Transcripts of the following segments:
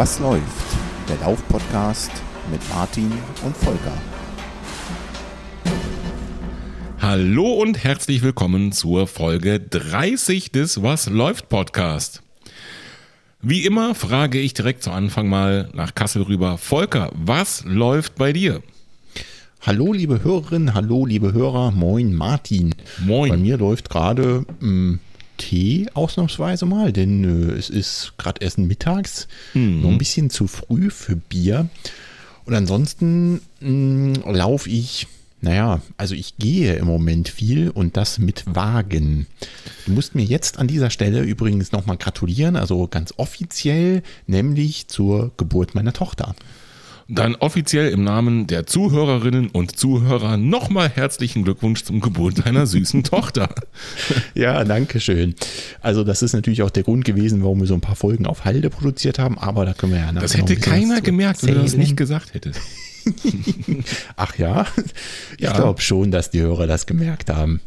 Was läuft? Der Lauf-Podcast mit Martin und Volker. Hallo und herzlich willkommen zur Folge 30 des Was läuft Podcast. Wie immer frage ich direkt zu Anfang mal nach Kassel rüber. Volker, was läuft bei dir? Hallo liebe Hörerinnen, hallo liebe Hörer, moin Martin. Moin. Bei mir läuft gerade ähm, Tee ausnahmsweise mal, denn äh, es ist gerade erst mittags, Mhm. noch ein bisschen zu früh für Bier. Und ansonsten mh, laufe ich, naja, also ich gehe im Moment viel und das mit Wagen. Du musst mir jetzt an dieser Stelle übrigens nochmal gratulieren, also ganz offiziell, nämlich zur Geburt meiner Tochter. Dann offiziell im Namen der Zuhörerinnen und Zuhörer nochmal herzlichen Glückwunsch zum Geburt deiner süßen Tochter. Ja, danke schön. Also das ist natürlich auch der Grund gewesen, warum wir so ein paar Folgen auf Halde produziert haben, aber da können wir ja nachher Das hätte keiner gemerkt, wenn du das nicht gesagt hättest. Ach ja? Ich Ja. glaube schon, dass die Hörer das gemerkt haben.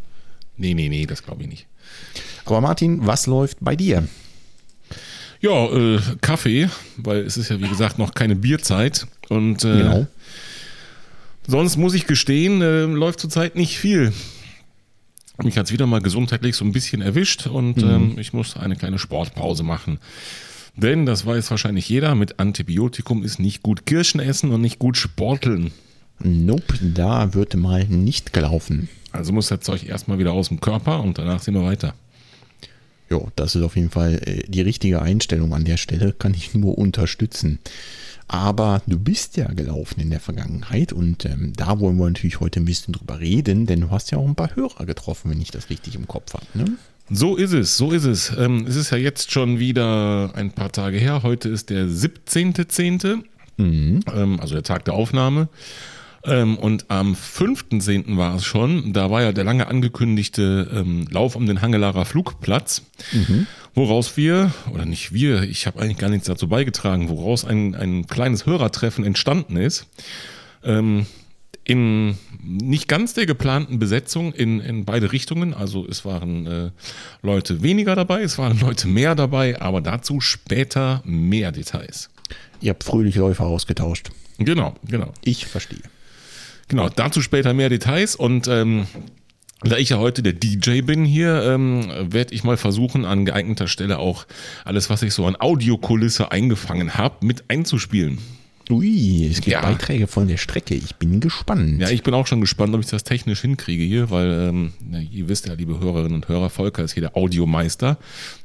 Nee, nee, nee, das glaube ich nicht. Aber Martin, was läuft bei dir? Ja, äh, Kaffee, weil es ist ja wie gesagt noch keine Bierzeit. Und äh, Genau. sonst muss ich gestehen, äh, läuft zurzeit nicht viel. Mich hat es wieder mal gesundheitlich so ein bisschen erwischt und ähm, ich muss eine kleine Sportpause machen. Denn, das weiß wahrscheinlich jeder, mit Antibiotikum ist nicht gut Kirschen essen und nicht gut sporteln. Nope, da wird mal nicht gelaufen. Also muss das Zeug erstmal wieder aus dem Körper und danach sehen wir weiter. Ja, das ist auf jeden Fall äh, die richtige Einstellung an der Stelle, kann ich nur unterstützen. Aber du bist ja gelaufen in der Vergangenheit und ähm, da wollen wir natürlich heute ein bisschen drüber reden, denn du hast ja auch ein paar Hörer getroffen, wenn ich das richtig im Kopf habe. Ne? So ist es, so ist es. Ähm, es ist ja jetzt schon wieder ein paar Tage her. Heute ist der 17.10., ähm, also der Tag der Aufnahme. Ähm, und am 5.10. war es schon, da war ja der lange angekündigte ähm, Lauf um den Hangelarer Flugplatz, woraus wir, oder nicht wir, ich habe eigentlich gar nichts dazu beigetragen, woraus ein, ein kleines Hörertreffen entstanden ist. Ähm, in nicht ganz der geplanten Besetzung in, in beide Richtungen. Also es waren äh, Leute weniger dabei, es waren Leute mehr dabei, aber dazu später mehr Details. Ihr habt fröhlich Läufer ausgetauscht. Genau, genau. Ich verstehe. Genau, dazu später mehr Details und ähm, da ich ja heute der DJ bin hier, ähm, werde ich mal versuchen, an geeigneter Stelle auch alles, was ich so an Audiokulisse eingefangen habe, mit einzuspielen. Ui, es gibt Ja. Beiträge von der Strecke. Ich bin gespannt. Ja, ich bin auch schon gespannt, ob ich das technisch hinkriege hier, weil ähm, na, ihr wisst ja, liebe Hörerinnen und Hörer, Volker ist hier der Audiomeister.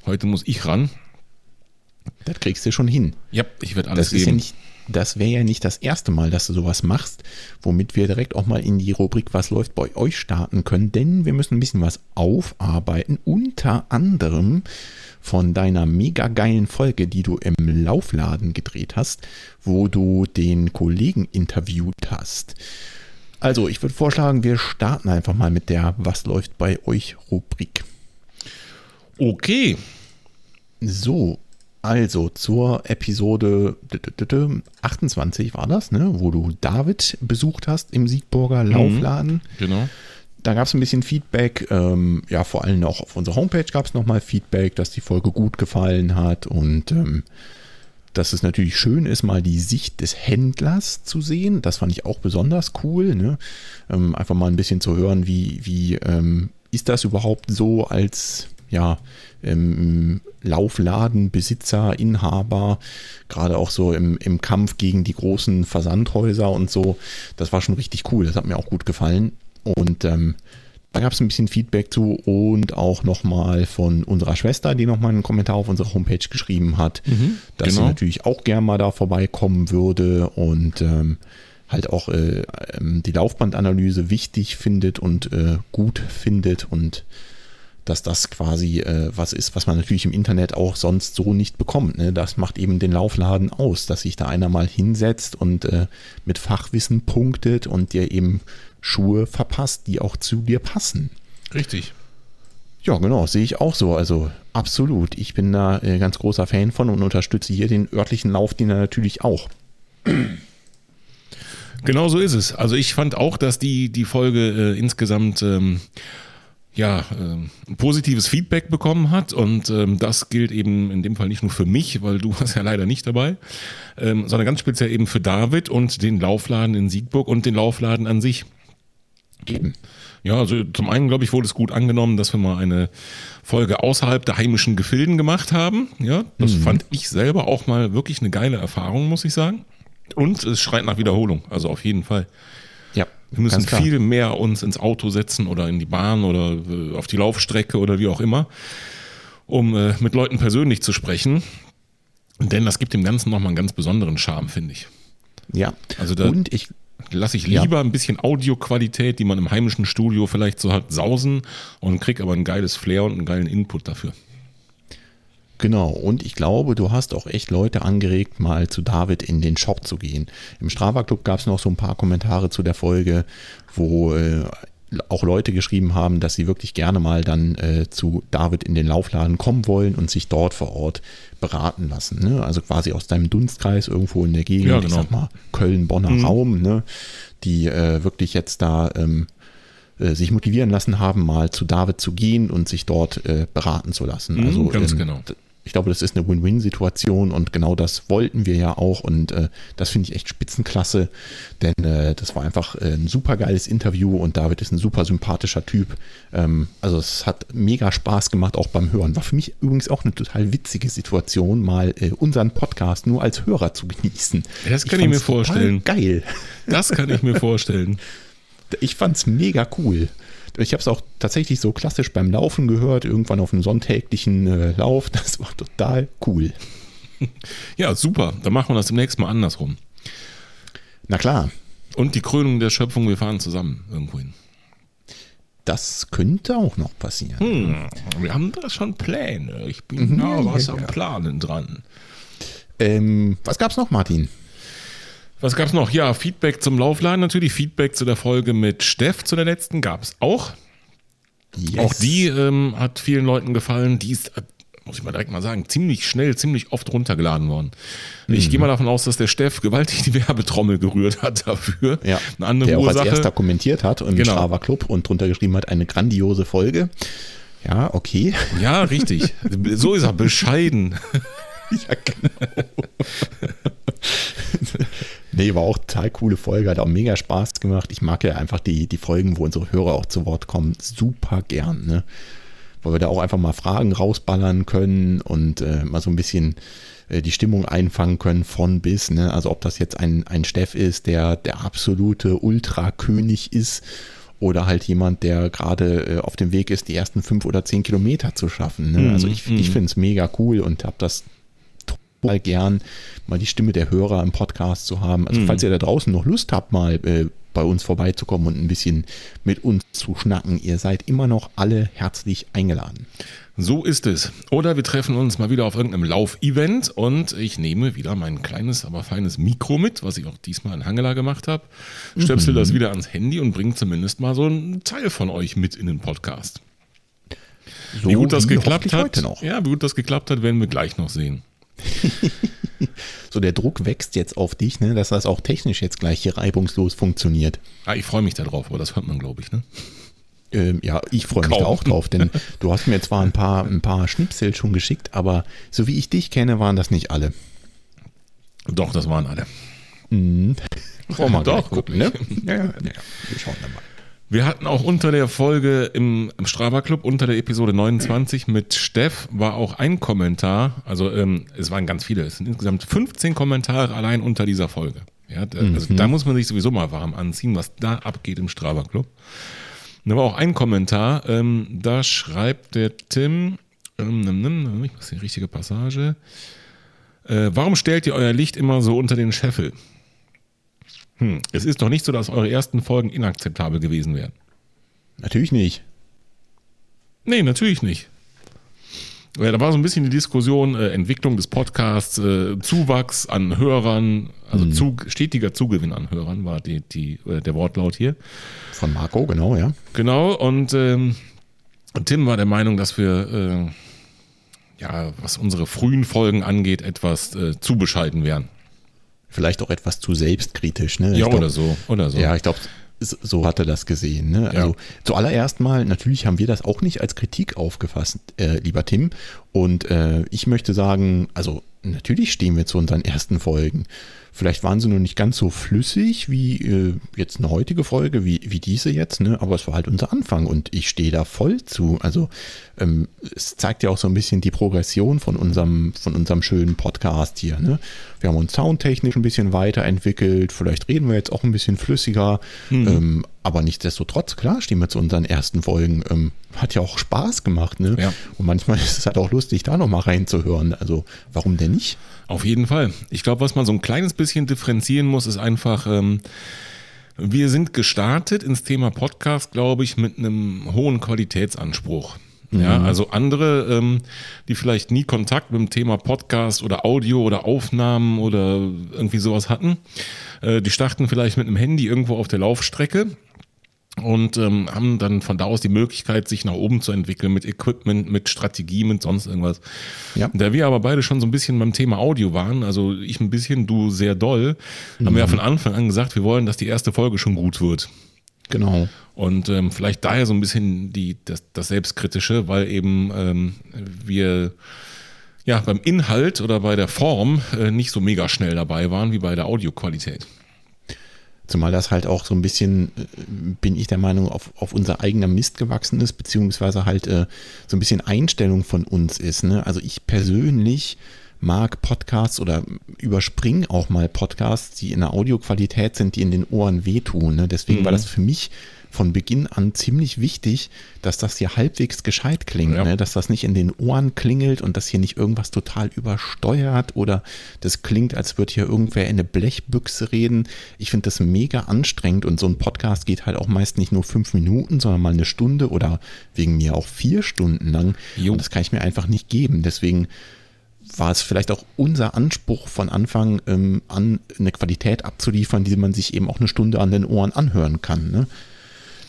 Heute muss ich ran. das kriegst du schon hin. Ja, ich werde alles Das ist ja geben. nicht, das wäre ja nicht das erste Mal, dass du sowas machst, womit wir direkt auch mal in die Rubrik Was läuft bei euch starten können, denn wir müssen ein bisschen was aufarbeiten, unter anderem von deiner mega geilen Folge, die du im Laufladen gedreht hast, wo du den Kollegen interviewt hast. Also, ich würde vorschlagen, wir starten einfach mal mit der Was läuft bei euch Rubrik. Okay, So, also zur Episode 28 war das, ne, wo du David besucht hast im Siegburger Laufladen. genau. Da gab es ein bisschen Feedback, ähm, ja, vor allem auch auf unserer Homepage gab es nochmal Feedback, dass die Folge gut gefallen hat und ähm, dass es natürlich schön ist, mal die Sicht des Händlers zu sehen. Das fand ich auch besonders cool. Ne? Ähm, einfach mal ein bisschen zu hören, wie, wie ähm, ist das überhaupt so als ja, ähm, Laufladenbesitzer, Inhaber, gerade auch so im, im Kampf gegen die großen Versandhäuser und so. Das war schon richtig cool. Das hat mir auch gut gefallen. Und ähm, da gab es ein bisschen Feedback zu und auch nochmal von unserer Schwester, die nochmal einen Kommentar auf unserer Homepage geschrieben hat, dass sie genau. natürlich auch gern mal da vorbeikommen würde und ähm, halt auch äh, ähm, die Laufbandanalyse wichtig findet und äh, gut findet und dass das quasi äh, was ist, was man natürlich im Internet auch sonst so nicht bekommt. Ne? Das macht eben den Laufladen aus, dass sich da einer mal hinsetzt und äh, mit Fachwissen punktet und dir eben Schuhe verpasst, die auch zu dir passen. Richtig. Ja, genau, sehe ich auch so. Also absolut. Ich bin da äh, ganz großer Fan von und unterstütze hier den örtlichen Laufdiener natürlich auch. Genau so ist es. Also ich fand auch, dass die, die Folge äh, insgesamt ähm, ja, äh, positives Feedback bekommen hat. Und ähm, das gilt eben in dem Fall nicht nur für mich, weil du warst ja leider nicht dabei, ähm, sondern ganz speziell eben für David und den Laufladen in Siegburg und den Laufladen an sich. Eben. Ja, also zum einen, glaube ich, wurde es gut angenommen, dass wir mal eine Folge außerhalb der heimischen Gefilden gemacht haben. Ja, das mhm. fand ich selber auch mal wirklich eine geile Erfahrung, muss ich sagen. Und es schreit nach Wiederholung, also auf jeden Fall. Ja. Wir müssen viel mehr uns ins Auto setzen oder in die Bahn oder äh, auf die Laufstrecke oder wie auch immer, um äh, mit Leuten persönlich zu sprechen. Denn das gibt dem Ganzen nochmal einen ganz besonderen Charme, finde ich. Ja. Also da, und ich lasse ich lieber ja. ein bisschen Audioqualität, die man im heimischen Studio vielleicht so hat, sausen und krieg aber ein geiles Flair und einen geilen Input dafür. Genau, und ich glaube, du hast auch echt Leute angeregt, mal zu David in den Shop zu gehen. Im Strava Club gab es noch so ein paar Kommentare zu der Folge, wo äh, auch Leute geschrieben haben, dass sie wirklich gerne mal dann äh, zu David in den Laufladen kommen wollen und sich dort vor Ort beraten lassen. Ne? Also quasi aus deinem Dunstkreis irgendwo in der Gegend, ja, genau. ich sag mal Köln-Bonner mhm. Raum, ne? die äh, wirklich jetzt da ähm, äh, sich motivieren lassen haben, mal zu David zu gehen und sich dort äh, beraten zu lassen. Mhm, also ganz ähm, genau ich glaube, das ist eine Win-Win-Situation und genau das wollten wir ja auch und äh, das finde ich echt spitzenklasse, denn äh, das war einfach äh, ein super geiles Interview und David ist ein super sympathischer Typ. Ähm, also es hat mega Spaß gemacht, auch beim Hören. War für mich übrigens auch eine total witzige Situation, mal äh, unseren Podcast nur als Hörer zu genießen. Das kann ich, ich mir vorstellen. Geil. Das kann ich mir vorstellen. Ich fand es mega cool. Ich habe es auch tatsächlich so klassisch beim Laufen gehört, irgendwann auf einem sonntäglichen äh, Lauf. Das war total cool. Ja, super. Dann machen wir das demnächst mal andersrum. Na klar. Und die Krönung der Schöpfung, wir fahren zusammen irgendwo hin. Das könnte auch noch passieren. Hm, wir haben da schon Pläne. Ich bin mhm, da was ja, am Planen dran. Ähm, was gab's noch, Martin? Was gab's noch? Ja, Feedback zum Laufladen natürlich. Feedback zu der Folge mit Steff zu der letzten gab's auch. Yes. Auch die ähm, hat vielen Leuten gefallen. Die ist, äh, muss ich mal direkt mal sagen, ziemlich schnell, ziemlich oft runtergeladen worden. Mhm. Ich gehe mal davon aus, dass der Steff gewaltig die Werbetrommel gerührt hat dafür. Ja, eine andere der auch Ursache. als erster kommentiert hat im genau. Strava Club und drunter geschrieben hat, eine grandiose Folge. Ja, okay. Ja, richtig. so ist er, bescheiden. ja, genau. Nee, war auch total coole Folge, hat auch mega Spaß gemacht. Ich mag ja einfach die, die Folgen, wo unsere Hörer auch zu Wort kommen, super gern, ne? Weil wir da auch einfach mal Fragen rausballern können und äh, mal so ein bisschen äh, die Stimmung einfangen können von bis, ne? Also ob das jetzt ein, ein Steff ist, der der absolute Ultrakönig ist oder halt jemand, der gerade äh, auf dem Weg ist, die ersten fünf oder zehn Kilometer zu schaffen. Ne? Also ich, ich mhm. finde es mega cool und habe das mal gern, mal die Stimme der Hörer im Podcast zu haben. Also, mhm. falls ihr da draußen noch Lust habt, mal äh, bei uns vorbeizukommen und ein bisschen mit uns zu schnacken, ihr seid immer noch alle herzlich eingeladen. So ist es. Oder wir treffen uns mal wieder auf irgendeinem Laufevent und ich nehme wieder mein kleines, aber feines Mikro mit, was ich auch diesmal in Hangela gemacht habe, stöpsel mhm. das wieder ans Handy und bringe zumindest mal so einen Teil von euch mit in den Podcast. So wie gut das geklappt hat, ja, wie gut das geklappt hat, werden wir gleich noch sehen. so, der Druck wächst jetzt auf dich, ne, dass das auch technisch jetzt gleich hier reibungslos funktioniert. Ah, ich freue mich darauf, aber das hört man, glaube ich, ne? Ähm, ja, ich freue mich da auch drauf, denn du hast mir zwar ein paar, ein paar Schnipsel schon geschickt, aber so wie ich dich kenne, waren das nicht alle. Doch, das waren alle. Mhm. Wollen wir doch gucken, ne? Ja, ja, ja, wir schauen dann mal. Wir hatten auch unter der Folge im, im Strava Club, unter der Episode 29 mit Steff, war auch ein Kommentar. Also ähm, es waren ganz viele. Es sind insgesamt 15 Kommentare allein unter dieser Folge. Ja, da, also mhm. da muss man sich sowieso mal warm anziehen, was da abgeht im Strava Club. da war auch ein Kommentar, ähm, da schreibt der Tim, ähm, ich muss die richtige Passage. Äh, warum stellt ihr euer Licht immer so unter den Scheffel? Hm, es ist doch nicht so, dass eure ersten Folgen inakzeptabel gewesen wären. Natürlich nicht. Nee, natürlich nicht. Ja, da war so ein bisschen die Diskussion, äh, Entwicklung des Podcasts, äh, Zuwachs an Hörern, also mhm. Zug, stetiger Zugewinn an Hörern war die, die, äh, der Wortlaut hier. Von Marco, genau, ja. Genau, und ähm, Tim war der Meinung, dass wir, äh, ja, was unsere frühen Folgen angeht, etwas äh, zu bescheiden wären vielleicht auch etwas zu selbstkritisch. Ne? Ja, glaub, oder so, oder so. Ja, ich glaube, so hat er das gesehen. Ne? Also Ja. zuallererst mal, natürlich haben wir das auch nicht als Kritik aufgefasst, äh, lieber Tim. Und äh, ich möchte sagen, also natürlich stehen wir zu unseren ersten Folgen. Vielleicht waren sie nur nicht ganz so flüssig wie äh, jetzt eine heutige Folge, wie, wie diese jetzt, ne? aber es war halt unser Anfang und ich stehe da voll zu. Also ähm, es zeigt ja auch so ein bisschen die Progression von unserem, von unserem schönen Podcast hier. Ne? Wir haben uns soundtechnisch ein bisschen weiterentwickelt, vielleicht reden wir jetzt auch ein bisschen flüssiger, ähm, aber nichtsdestotrotz, klar, stehen wir zu unseren ersten Folgen. Ähm, hat ja auch Spaß gemacht, ne? Ja. Und manchmal ist es halt auch lustig, da nochmal reinzuhören. Also warum denn nicht? Auf jeden Fall. Ich glaube, was man so ein kleines bisschen differenzieren muss, ist einfach, ähm, wir sind gestartet ins Thema Podcast, glaube ich, mit einem hohen Qualitätsanspruch. Ja, also andere, ähm, die vielleicht nie Kontakt mit dem Thema Podcast oder Audio oder Aufnahmen oder irgendwie sowas hatten, äh, die starten vielleicht mit einem Handy irgendwo auf der Laufstrecke und ähm, haben dann von da aus die Möglichkeit, sich nach oben zu entwickeln mit Equipment, mit Strategie, mit sonst irgendwas. Ja. Da wir aber beide schon so ein bisschen beim Thema Audio waren, also ich ein bisschen, du sehr doll, haben wir ja von Anfang an gesagt, wir wollen, dass die erste Folge schon gut wird. Genau. Und ähm, vielleicht daher so ein bisschen die, das, das Selbstkritische, weil eben ähm, wir ja beim Inhalt oder bei der Form äh, nicht so mega schnell dabei waren wie bei der Audioqualität. Zumal das halt auch so ein bisschen, äh, bin ich der Meinung, auf, auf unser eigener Mist gewachsen ist, beziehungsweise halt äh, so ein bisschen Einstellung von uns ist. Ne? Also ich persönlich mag Podcasts oder überspring auch mal Podcasts, die in der Audioqualität sind, die in den Ohren wehtun. Ne? Deswegen war das für mich von Beginn an ziemlich wichtig, dass das hier halbwegs gescheit klingt, Ja. ne? dass das nicht in den Ohren klingelt und dass hier nicht irgendwas total übersteuert oder das klingt, als würde hier irgendwer in eine Blechbüchse reden. Ich finde das mega anstrengend und so ein Podcast geht halt auch meist nicht nur fünf Minuten, sondern mal eine Stunde oder wegen mir auch vier Stunden lang. Jo. Und das kann ich mir einfach nicht geben. Deswegen war es vielleicht auch unser Anspruch von Anfang ähm, an, eine Qualität abzuliefern, die man sich eben auch eine Stunde an den Ohren anhören kann. Ne?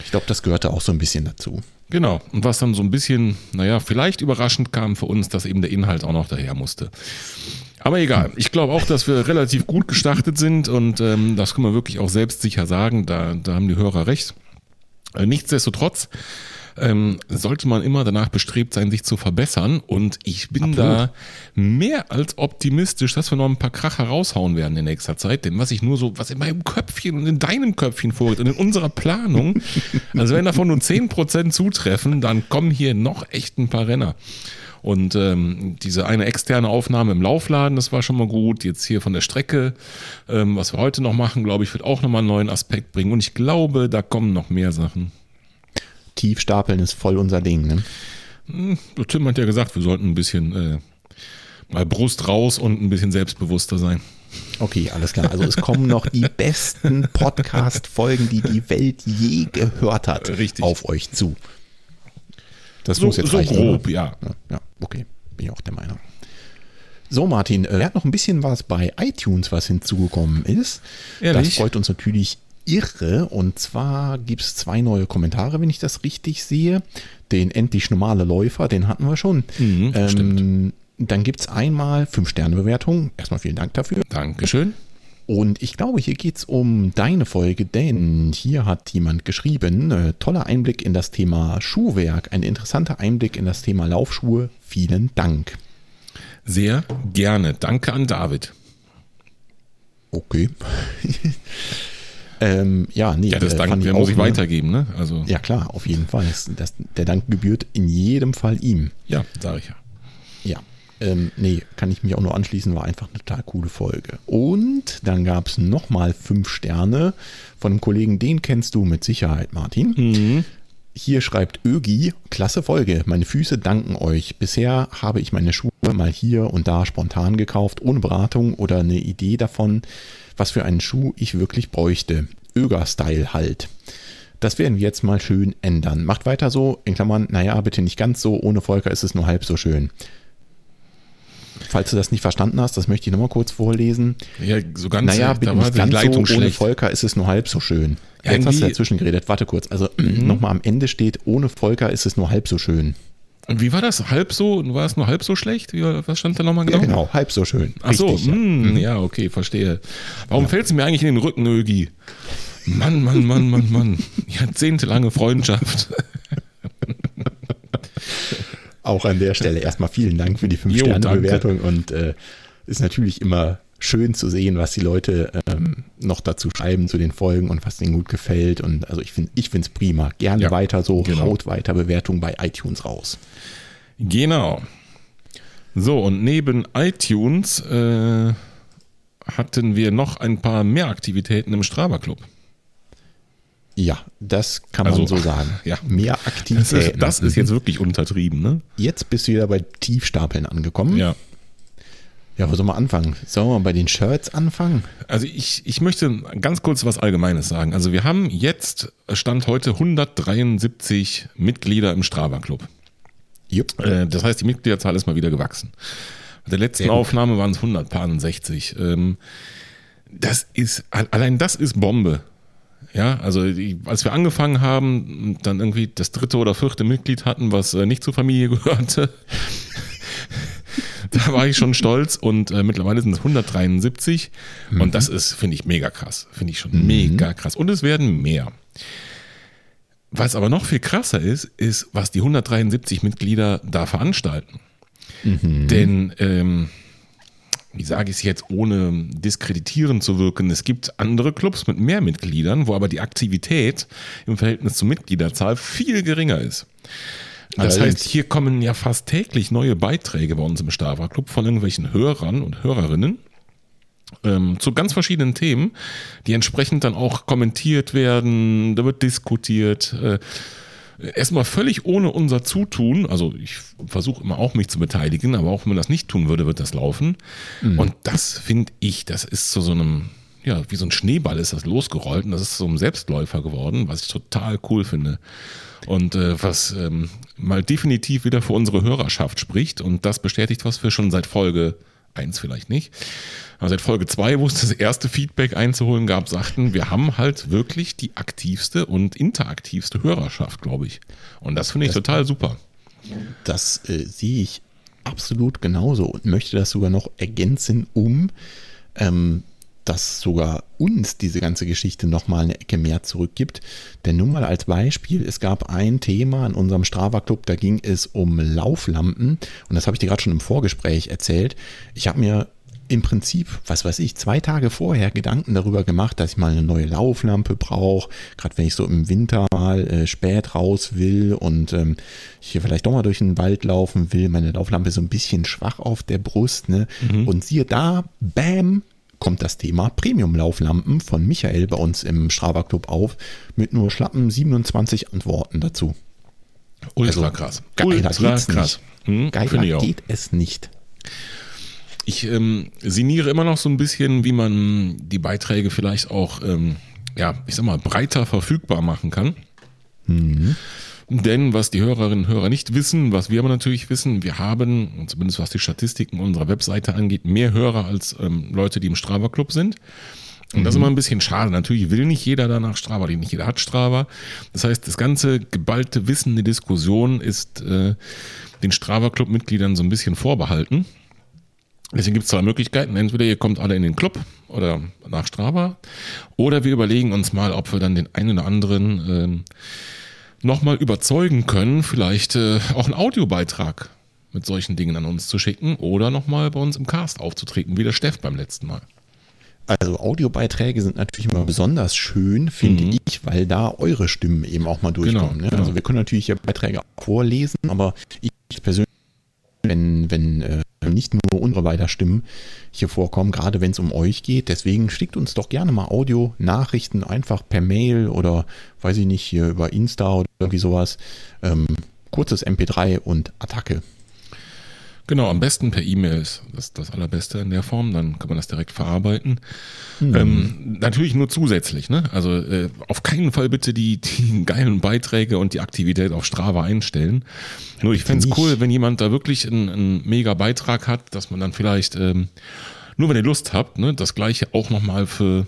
Ich glaube, das gehörte auch so ein bisschen dazu. Genau. Und was dann so ein bisschen, naja, vielleicht überraschend kam für uns, dass eben der Inhalt auch noch daher musste. Aber egal. Ich glaube auch, dass wir relativ gut gestartet sind und ähm, das kann man wirklich auch selbstsicher sagen. Da, da haben die Hörer recht. Äh, nichtsdestotrotz ähm, sollte man immer danach bestrebt sein, sich zu verbessern. Und ich bin da mehr als optimistisch, dass wir noch ein paar Kracher raushauen werden in nächster Zeit. Denn was ich nur so, was in meinem Köpfchen und in deinem Köpfchen vorgeht und in unserer Planung, also wenn davon nur 10% zutreffen, dann kommen hier noch echt ein paar Renner. Und ähm, diese eine externe Aufnahme im Laufladen, das war schon mal gut. Jetzt hier von der Strecke, ähm, was wir heute noch machen, glaube ich, wird auch nochmal einen neuen Aspekt bringen. Und ich glaube, da kommen noch mehr Sachen. Tief stapeln ist voll unser Ding. Ne? Hm, Tim hat ja gesagt, wir sollten ein bisschen äh, mal Brust raus und ein bisschen selbstbewusster sein. Okay, alles klar. Also es kommen noch die besten Podcast-Folgen, die die Welt je gehört hat, Richtig. auf euch zu. Das So, muss jetzt so reichen, grob, ja. ja. Ja, okay. Bin ich auch der Meinung. So, Martin, äh, er hat noch ein bisschen was bei iTunes, was hinzugekommen ist. Ehrlich? Das freut uns natürlich irre. Und zwar gibt es zwei neue Kommentare, wenn ich das richtig sehe. Den endlich normale Läufer, den hatten wir schon. Mhm, stimmt. Dann gibt es einmal 5-Sterne-Bewertung. Erstmal vielen Dank dafür. Dankeschön. Und ich glaube, hier geht es um deine Folge, denn hier hat jemand geschrieben, äh, toller Einblick in das Thema Schuhwerk, ein interessanter Einblick in das Thema Laufschuhe. Vielen Dank. Sehr gerne. Danke an David. Okay. ähm, ja, nee. Ja, das äh, Dank auch, muss ich ne? weitergeben, ne? Also, Ja, klar, auf jeden Fall. Das, das, der Dank gebührt in jedem Fall ihm. ja, sage ich ja. Ja. Ähm, nee, kann ich mich auch nur anschließen, war einfach eine total coole Folge. Und dann gab es nochmal fünf Sterne von einem Kollegen, den kennst du mit Sicherheit, Martin. Hier schreibt Ögi, klasse Folge, meine Füße danken euch. Bisher habe ich meine Schuhe mal hier und da spontan gekauft, ohne Beratung oder eine Idee davon, was für einen Schuh ich wirklich bräuchte. Öger-Style halt. Das werden wir jetzt mal schön ändern. Macht weiter so, in Klammern, naja, bitte nicht ganz so, ohne Volker ist es nur halb so schön. Falls du das nicht verstanden hast, das möchte ich nochmal kurz vorlesen. Ja, so ganz, Naja, bitte nicht ganz Leitung so, ohne schlecht. Volker ist es nur halb so schön. Ja, Jetzt hast du Mhm. dazwischen geredet, warte kurz. Also nochmal am Ende steht, ohne Volker ist es nur halb so schön. Und wie war das? Halb so? War es nur halb so schlecht? Wie, was stand da nochmal genau? Ja, genau, halb so schön. Ach so, Richtig, ja. hm, ja, okay, verstehe. Warum fällt es mir eigentlich in den Rücken, Ögi? Mann, Mann, Mann, Mann, Mann. Jahrzehntelange Freundschaft. Auch an der Stelle erstmal vielen Dank für die 5-Sterne-Bewertung und äh, ist natürlich immer schön zu sehen, was die Leute ähm, noch dazu schreiben zu den Folgen und was ihnen gut gefällt. Und also ich finde ich es prima. Gerne ja, weiter so, genau. haut weiter Bewertung bei iTunes raus. Genau. So, und neben iTunes äh, hatten wir noch ein paar mehr Aktivitäten im Strava Club. Ja, das kann man also, so sagen. Ja. Mehr Aktivitäten. Das ist, das ist jetzt wirklich untertrieben, ne? Jetzt bist du wieder bei Tiefstapeln angekommen. Ja. Ja, wo soll man anfangen? Sollen wir bei den Shirts anfangen? Also ich, ich möchte ganz kurz was Allgemeines sagen. Also wir haben jetzt, Stand heute, 173 Mitglieder im Strava Club. Jupp. Äh, das heißt, die Mitgliederzahl ist mal wieder gewachsen. Bei der letzten Aufnahme waren es 160. Ähm, das ist, allein das ist Bombe. Ja, also als wir angefangen haben, dann irgendwie das dritte oder vierte Mitglied hatten, was äh, nicht zur Familie gehörte, da war ich schon stolz und äh, mittlerweile sind es 173 mhm. und das ist, finde ich, mega krass. Finde ich schon mhm. mega krass. Und es werden mehr. Was aber noch viel krasser ist, ist, was die 173 Mitglieder da veranstalten. Mhm. Denn, ähm, wie sage ich es jetzt, ohne diskreditieren zu wirken, es gibt andere Clubs mit mehr Mitgliedern, wo aber die Aktivität im Verhältnis zur Mitgliederzahl viel geringer ist. Das heißt, hier kommen ja fast täglich neue Beiträge bei uns im Strava Club von irgendwelchen Hörern und Hörerinnen ähm, zu ganz verschiedenen Themen, die entsprechend dann auch kommentiert werden, da wird diskutiert. Äh, erstmal völlig ohne unser Zutun, also ich versuche immer auch mich zu beteiligen, aber auch wenn man das nicht tun würde, wird das laufen. Mhm. Und das finde ich, das ist zu so einem, ja, wie so ein Schneeball ist das losgerollt und das ist so ein Selbstläufer geworden, was ich total cool finde. Und äh, was ähm, mal definitiv wieder für unsere Hörerschaft spricht. Und das bestätigt, was wir schon seit Folge 1 vielleicht nicht. Aber seit Folge 2, wo es das erste Feedback einzuholen gab, sagten, wir haben halt wirklich die aktivste und interaktivste Hörerschaft, glaube ich. Und das finde ich das, total super. Das äh, sehe ich absolut genauso und möchte das sogar noch ergänzen um ähm, dass sogar uns diese ganze Geschichte nochmal eine Ecke mehr zurückgibt. Denn nun mal als Beispiel, es gab ein Thema in unserem Strava Club, da ging es um Lauflampen und das habe ich dir gerade schon im Vorgespräch erzählt. Ich habe mir im Prinzip, was weiß ich, zwei Tage vorher Gedanken darüber gemacht, dass ich mal eine neue Lauflampe brauche, gerade wenn ich so im Winter mal äh, spät raus will und ähm, hier vielleicht doch mal durch den Wald laufen will. Meine Lauflampe ist so ein bisschen schwach auf der Brust, ne? Mhm. Und siehe da, bam, kommt das Thema Premium-Lauflampen von Michael bei uns im Strava Club auf mit nur schlappen 27 Antworten dazu. Ultra also, krass. Geiler Ultra geht's krass. Nicht. Hm, geiler geht es nicht. Ich ähm, sinniere immer noch so ein bisschen, wie man die Beiträge vielleicht auch, ähm, ja, ich sag mal, breiter verfügbar machen kann. Mhm. Denn was die Hörerinnen und Hörer nicht wissen, was wir aber natürlich wissen, wir haben, zumindest was die Statistiken unserer Webseite angeht, mehr Hörer als ähm, Leute, die im Strava Club sind. Und das ist mhm. immer ein bisschen schade. Natürlich will nicht jeder danach Strava, nicht jeder hat Strava. Das heißt, das ganze geballte Wissen, die Diskussion ist äh, den Strava Club-Mitgliedern so ein bisschen vorbehalten. Deswegen gibt es zwei Möglichkeiten. Entweder ihr kommt alle in den Club oder nach Strava, oder wir überlegen uns mal, ob wir dann den einen oder anderen äh, nochmal überzeugen können, vielleicht äh, auch einen Audiobeitrag mit solchen Dingen an uns zu schicken oder nochmal bei uns im Cast aufzutreten, wie der Steff beim letzten Mal. Also Audiobeiträge sind natürlich immer besonders schön, finde mhm. ich, weil da eure Stimmen eben auch mal durchkommen. Genau, ne? genau. Also wir können natürlich ja Beiträge vorlesen, aber ich persönlich, wenn, wenn äh, nicht nur unsere beider Stimmen hier vorkommen, gerade wenn es um euch geht. Deswegen schickt uns doch gerne mal Audio-Nachrichten einfach per Mail oder weiß ich nicht, hier über Insta oder irgendwie sowas. Ähm, kurzes MP3 und Attacke. Genau, am besten per E-Mail ist das, das allerbeste in der Form, dann kann man das direkt verarbeiten. Mhm. Ähm, natürlich nur zusätzlich, ne? Also äh, auf keinen Fall bitte die, die geilen Beiträge und die Aktivität auf Strava einstellen. Nur ich fände es cool, wenn jemand da wirklich einen, einen mega Beitrag hat, dass man dann vielleicht, ähm, nur wenn ihr Lust habt, ne, das gleiche auch nochmal für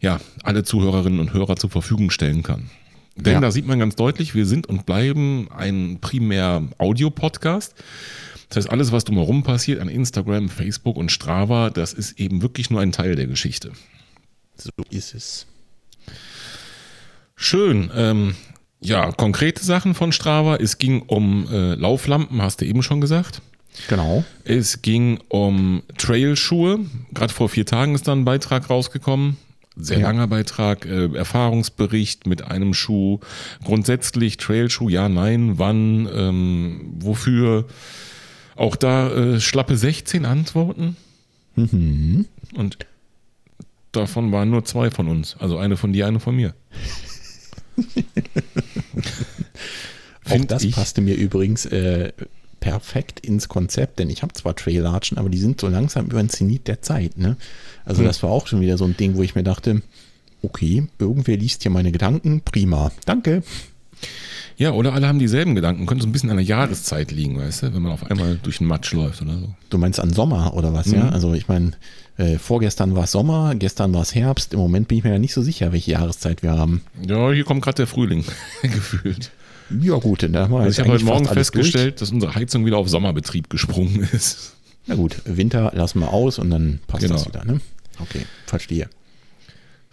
ja, alle Zuhörerinnen und Hörer zur Verfügung stellen kann. Denn ja. da sieht man ganz deutlich, wir sind und bleiben ein primär Audio-Podcast. Das heißt, alles, was drumherum passiert an Instagram, Facebook und Strava, das ist eben wirklich nur ein Teil der Geschichte. So ist es. Schön. Ähm, ja, konkrete Sachen von Strava. Es ging um äh, Lauflampen, hast du eben schon gesagt. Genau. Es ging um Trailschuhe. Gerade vor vier Tagen ist da ein Beitrag rausgekommen. Sehr Ja. langer Beitrag, äh, Erfahrungsbericht mit einem Schuh. Grundsätzlich Trailschuh, ja, nein, wann, ähm, wofür. Auch da äh, schlappe 16 Antworten. Mhm. Und davon waren nur zwei von uns. Also eine von dir, eine von mir. Auch das ich- passte mir übrigens äh, perfekt ins Konzept, denn ich habe zwar Trailatschen, aber die sind so langsam über den Zenit der Zeit. Ne? Also Hm. das war auch schon wieder so ein Ding, wo ich mir dachte, okay, irgendwer liest hier meine Gedanken, prima, danke. Ja, oder alle haben dieselben Gedanken. Könnte so ein bisschen an der Jahreszeit liegen, weißt du, wenn man auf einmal durch den Matsch läuft oder so. Du meinst an Sommer oder was, ja? Mhm. Also ich meine, äh, vorgestern war es Sommer, gestern war es Herbst, im Moment bin ich mir ja nicht so sicher, welche Jahreszeit wir haben. Ja, hier kommt gerade der Frühling gefühlt. Ja gut, da haben wir Also ich habe heute Morgen festgestellt, dass unsere Heizung wieder auf Sommerbetrieb gesprungen ist. Durch. Na gut, Winter lassen wir aus und dann passt Genau. das wieder, ne? Okay, verstehe.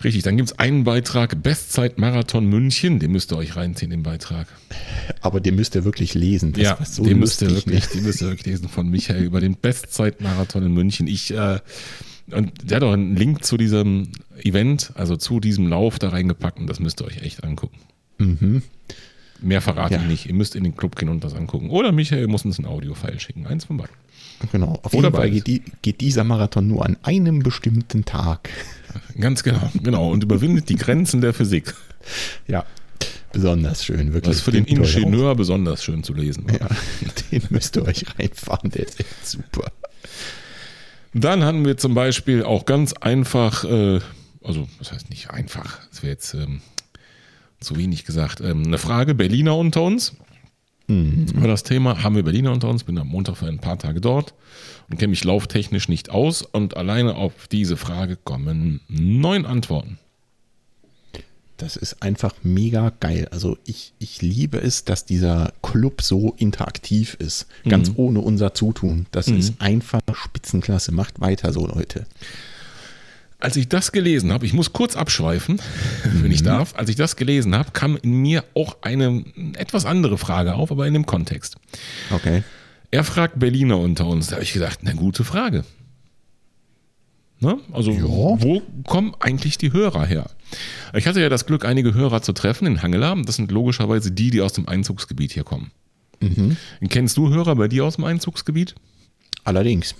Richtig, dann gibt es einen Beitrag, Bestzeit-Marathon München, den müsst ihr euch reinziehen, den Beitrag. Aber den müsst ihr wirklich lesen. Das ja, so den müsst ihr wirklich, den müsst ihr wirklich lesen von Michael über den Bestzeit-Marathon in München. Ich, äh, und der hat auch einen Link zu diesem Event, also zu diesem Lauf da reingepackt und das müsst ihr euch echt angucken. Mehr verrate Ja. ich nicht. Ihr müsst in den Club gehen und das angucken. Oder Michael muss uns ein Audio-File schicken. Eins von beiden. Genau. Auf Oder jeden Fall geht, die, geht dieser Marathon nur an einem bestimmten Tag. Ganz genau, genau. Und überwindet die Grenzen der Physik. Ja, besonders schön, wirklich. Was für den euch Ingenieur besonders schön zu lesen Ja, den müsst ihr euch reinfahren, der ist echt super. Dann hatten wir zum Beispiel auch ganz einfach, äh, also das heißt nicht einfach, das wäre jetzt ähm, zu wenig gesagt, ähm, eine Frage, Berliner unter uns. War das Thema, haben wir Berliner unter uns, bin am Montag für ein paar Tage dort und kenne mich lauftechnisch nicht aus und alleine auf diese Frage kommen neun Antworten. Das ist einfach mega geil. Also ich, ich liebe es, dass dieser Club so interaktiv ist. Ganz ohne unser Zutun. Das ist einfach Spitzenklasse. Macht weiter so, Leute. Als ich das gelesen habe, ich muss kurz abschweifen, wenn ich darf, als ich das gelesen habe, kam in mir auch eine etwas andere Frage auf, aber in dem Kontext. Okay. Er fragt Berliner unter uns. Da habe ich gedacht, eine gute Frage. Ne? Also, Ja. wo kommen eigentlich die Hörer her? Ich hatte ja das Glück, einige Hörer zu treffen in Hangela. Das sind logischerweise die, die aus dem Einzugsgebiet hier kommen. Kennst du Hörer bei dir aus dem Einzugsgebiet? Allerdings.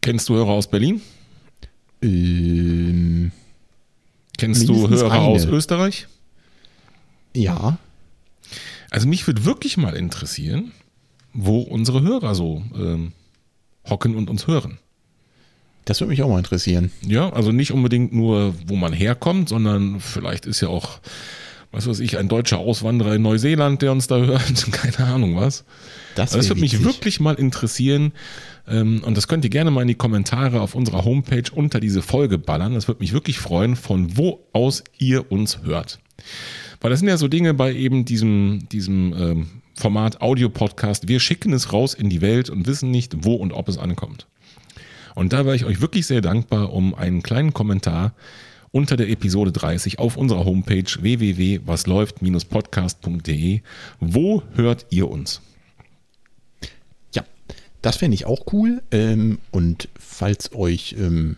Kennst du Hörer aus Berlin? Ähm, Kennst du Hörer eine. aus Österreich? ja. Also mich würde wirklich mal interessieren, wo unsere Hörer so ähm, hocken und uns hören. Das würde mich auch mal interessieren. Ja, also nicht unbedingt nur, wo man herkommt, sondern vielleicht ist ja auch, was weiß ich, ein deutscher Auswanderer in Neuseeland, der uns da hört. Keine Ahnung was. Das, Also das würde mich wirklich mal interessieren. Ähm, Und das könnt ihr gerne mal in die Kommentare auf unserer Homepage unter diese Folge ballern. Das würde mich wirklich freuen, von wo aus ihr uns hört. Weil das sind ja so Dinge bei eben diesem, diesem ähm, Format Audio-Podcast. Wir schicken es raus in die Welt und wissen nicht, wo und ob es ankommt. Und da wäre ich euch wirklich sehr dankbar um einen kleinen Kommentar unter der Episode 30 auf unserer Homepage www.wasläuft-podcast.de. Wo hört ihr uns? Das fände ich auch cool. Ähm, und falls euch, ähm,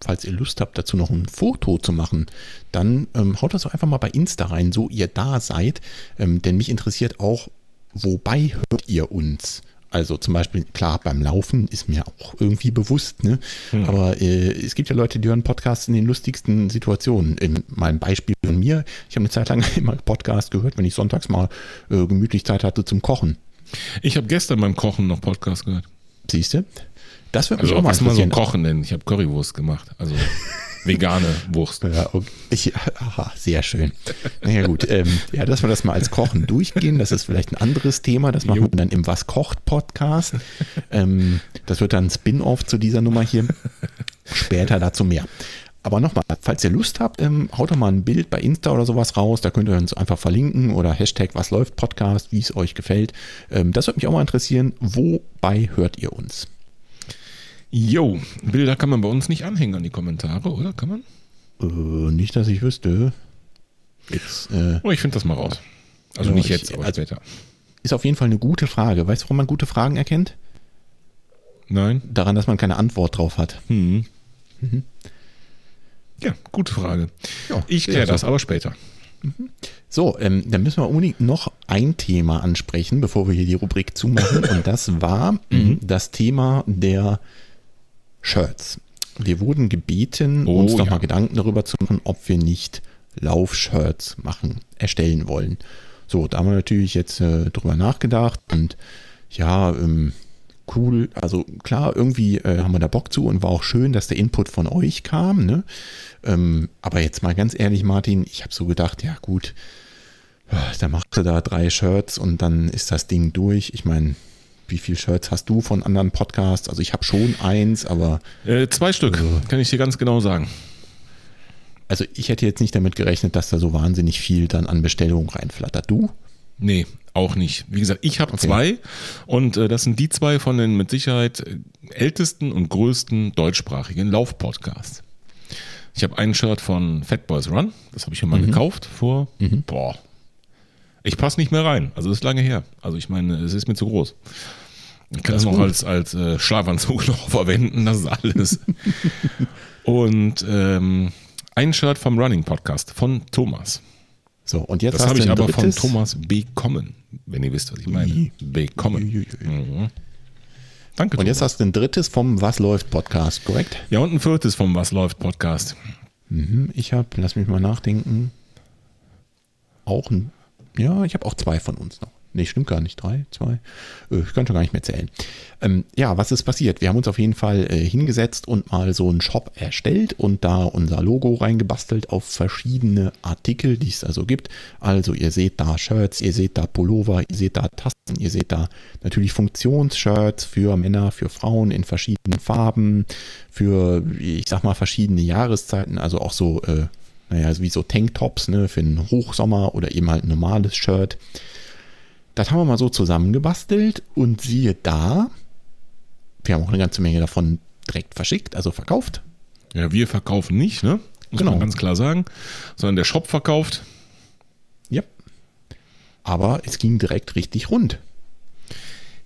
falls ihr Lust habt, dazu noch ein Foto zu machen, dann ähm, haut das doch einfach mal bei Insta rein, so ihr da seid. Ähm, denn mich interessiert auch, wobei hört ihr uns? Also zum Beispiel, klar, beim Laufen ist mir auch irgendwie bewusst, ne? Aber äh, es gibt ja Leute, die hören Podcasts in den lustigsten Situationen. In, mal ein Beispiel von mir. Ich habe eine Zeit lang immer Podcast gehört, wenn ich sonntags mal äh, gemütlich Zeit hatte zum Kochen. Ich habe gestern beim Kochen noch Podcast gehört. Siehst du? Das wird mich Also auch mal was man so. Kochen nennt. Ich habe Currywurst gemacht. Also vegane Wurst. Ja, okay. ich, aha, sehr schön. Naja gut, ähm, ja, dass wir das mal als Kochen durchgehen, das ist vielleicht ein anderes Thema. Das machen Jo. wir dann im Was kocht Podcast. Ähm, das wird dann ein Spin-off zu dieser Nummer hier. Später dazu mehr. Aber nochmal, falls ihr Lust habt, ähm, haut doch mal ein Bild bei Insta oder sowas raus. Da könnt ihr uns einfach verlinken oder Hashtag Was läuft Podcast, wie es euch gefällt. Ähm, das würde mich auch mal interessieren. Wobei hört ihr uns? Jo, Bilder kann man bei uns nicht anhängen an die Kommentare, oder? Kann man? Äh, nicht, dass ich wüsste. Jetzt, äh, oh, ich finde das mal raus. Also Ja, nicht ich- jetzt, aber also- später. ist auf jeden Fall eine gute Frage. Weißt du, warum man gute Fragen erkennt? Nein? Daran, dass man keine Antwort drauf hat. Mhm. Ja, gute Frage. Ja, ich kläre das aber später. So, ähm, dann müssen wir unbedingt noch ein Thema ansprechen, bevor wir hier die Rubrik zumachen. Und das war ähm, das Thema der Shirts. Wir wurden gebeten, Oh, uns doch ja. mal Gedanken darüber zu machen, ob wir nicht Laufshirts machen, erstellen wollen. So, da haben wir natürlich jetzt äh, drüber nachgedacht und ja, ähm, cool. Also klar, irgendwie äh, haben wir da Bock zu und war auch schön, dass der Input von euch kam. Ne? Ähm, aber jetzt mal ganz ehrlich, Martin, ich habe so gedacht, ja gut, äh, da machst du da drei Shirts und dann ist das Ding durch. Ich meine, wie viele Shirts hast du von anderen Podcasts? Also ich habe schon eins, aber Äh, zwei Stück, kann ich dir ganz genau sagen. also ich hätte jetzt nicht damit gerechnet, dass da so wahnsinnig viel dann an Bestellungen reinflattert. Du? Nee, auch nicht. Wie gesagt, ich habe zwei und äh, das sind die zwei von den mit Sicherheit äh, ältesten und größten deutschsprachigen Laufpodcasts. Ich habe ein Shirt von Fat Boys Run, das habe ich mir mal gekauft vor, boah, ich passe nicht mehr rein, also ist lange her. Also ich meine, es ist mir zu groß. Ich kann Das es noch als, als äh, Schlafanzug noch verwenden, das ist alles. und ähm, ein Shirt vom Running Podcast von Thomas. So, und jetzt Das habe ich aber drittes. von Thomas bekommen, wenn ihr wisst, was ich meine. Bekommen. Mhm. Danke. Und jetzt Thomas. hast du ein drittes vom Was läuft Podcast, korrekt? ja, und ein viertes vom Was läuft Podcast. Mhm, ich habe, lass mich mal nachdenken, auch ein, ja, ich habe auch zwei von uns noch. Nee, stimmt gar nicht. Drei, zwei. Äh, Ich kann schon gar nicht mehr zählen. Ähm, ja, was ist passiert? Wir haben uns auf jeden Fall äh, hingesetzt und mal so einen Shop erstellt und da unser Logo reingebastelt auf verschiedene Artikel, die es also gibt. Also ihr seht da Shirts, ihr seht da Pullover, ihr seht da Tasten, ihr seht da natürlich Funktionsshirts für Männer, für Frauen in verschiedenen Farben, für, ich sag mal, verschiedene Jahreszeiten, also auch so, äh, naja, wie so Tanktops, ne, für einen Hochsommer oder eben halt ein normales Shirt. Das haben wir mal so zusammengebastelt und siehe da, wir haben auch eine ganze Menge davon direkt verschickt, also verkauft. Ja, wir verkaufen nicht, ne? Muss Genau. man ganz klar sagen. Sondern der Shop verkauft. Ja. Aber es ging direkt richtig rund.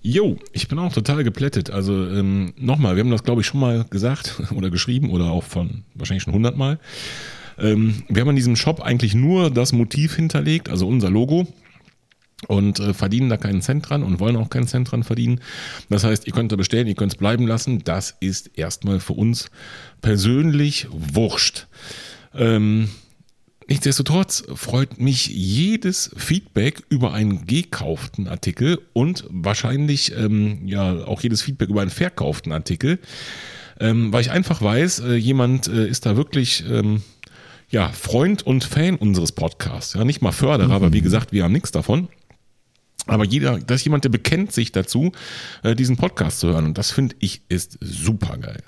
Jo, ich bin auch total geplättet. Also ähm, nochmal, wir haben das glaube ich schon mal gesagt oder geschrieben oder auch von wahrscheinlich schon hundertmal. Ähm, wir haben an diesem Shop eigentlich nur das Motiv hinterlegt, also unser Logo. Und äh, verdienen da keinen Cent dran und wollen auch keinen Cent dran verdienen. Das heißt, ihr könnt da bestellen, ihr könnt es bleiben lassen. Das ist erstmal für uns persönlich wurscht. Ähm, Nichtsdestotrotz freut mich jedes Feedback über einen gekauften Artikel und wahrscheinlich ähm, ja auch jedes Feedback über einen verkauften Artikel, ähm, weil ich einfach weiß, äh, jemand äh, ist da wirklich ähm, ja Freund und Fan unseres Podcasts, ja nicht mal Förderer, aber wie gesagt, wir haben nichts davon. Aber jeder, da ist jemand, der bekennt sich dazu, äh, diesen Podcast zu hören. Und das finde ich ist super geil.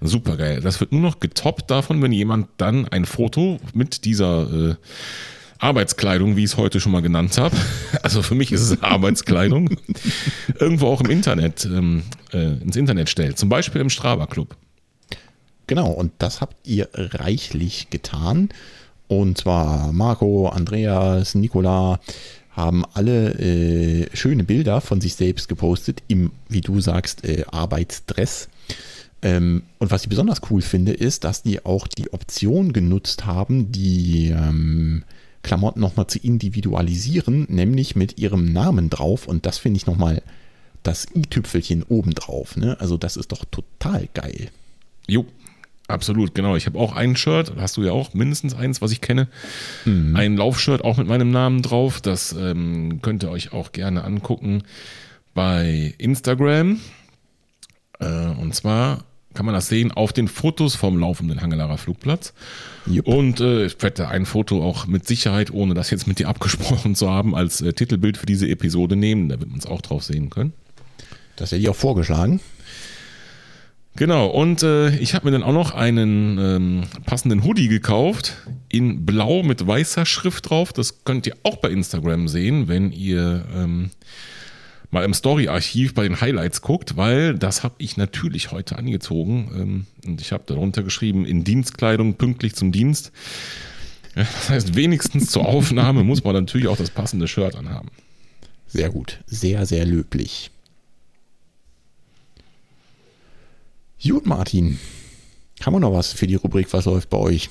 Super geil. Das wird nur noch getoppt davon, wenn jemand dann ein Foto mit dieser äh, Arbeitskleidung, wie ich es heute schon mal genannt habe, also für mich ist es Arbeitskleidung, irgendwo auch im Internet, ähm, äh, ins Internet stellt. Zum Beispiel im Strava Club. Genau, und das habt ihr reichlich getan. Und zwar Marco, Andreas, Nicola haben alle äh, schöne Bilder von sich selbst gepostet im, wie du sagst, äh, Arbeitsdress. Ähm, und was ich besonders cool finde, ist, dass die auch die Option genutzt haben, die ähm, Klamotten nochmal zu individualisieren, nämlich mit ihrem Namen drauf. Und das finde ich nochmal das i-Tüpfelchen obendrauf. Ne? Also das ist doch total geil. Jo, absolut, genau. Ich habe auch ein Shirt, hast du ja auch mindestens eins, was ich kenne. Ein Laufshirt auch mit meinem Namen drauf. Das ähm, könnt ihr euch auch gerne angucken bei Instagram. Äh, und zwar kann man das sehen auf den Fotos vom laufenden Hangelarer Flugplatz. Jupp. Und äh, ich werde ein Foto auch mit Sicherheit, ohne das jetzt mit dir abgesprochen zu haben, als äh, Titelbild für diese Episode nehmen. Da wird man es auch drauf sehen können. Das hätte ich auch vorgeschlagen. Genau, und äh, ich habe mir dann auch noch einen ähm, passenden Hoodie gekauft, in blau mit weißer Schrift drauf. Das könnt ihr auch bei Instagram sehen, wenn ihr ähm, mal im Story-Archiv bei den Highlights guckt, weil das habe ich natürlich heute angezogen. Ähm, und ich habe darunter geschrieben, in Dienstkleidung, pünktlich zum Dienst. Das heißt, wenigstens zur Aufnahme muss man natürlich auch das passende Shirt anhaben. Sehr gut. Sehr, sehr löblich. Gut, Martin. Haben wir noch was für die Rubrik, was läuft bei euch?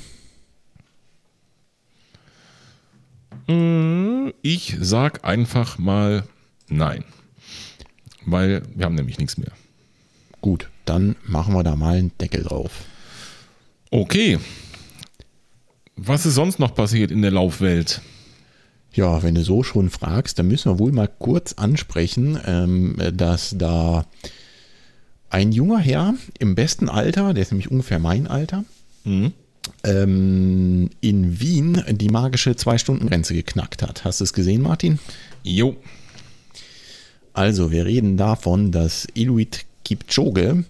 Ich sag einfach mal nein. Weil wir haben nämlich nichts mehr. Gut, dann machen wir da mal einen Deckel drauf. Okay. Was ist sonst noch passiert in der Laufwelt? Ja, wenn du so schon fragst, dann müssen wir wohl mal kurz ansprechen, ähm, dass da ein junger Herr im besten Alter, der ist nämlich ungefähr mein Alter, Mhm. ähm, in Wien die magische Zwei-Stunden-Grenze geknackt hat. Hast du es gesehen, Martin? Jo. Also, wir reden davon, dass Inuit Kipchoge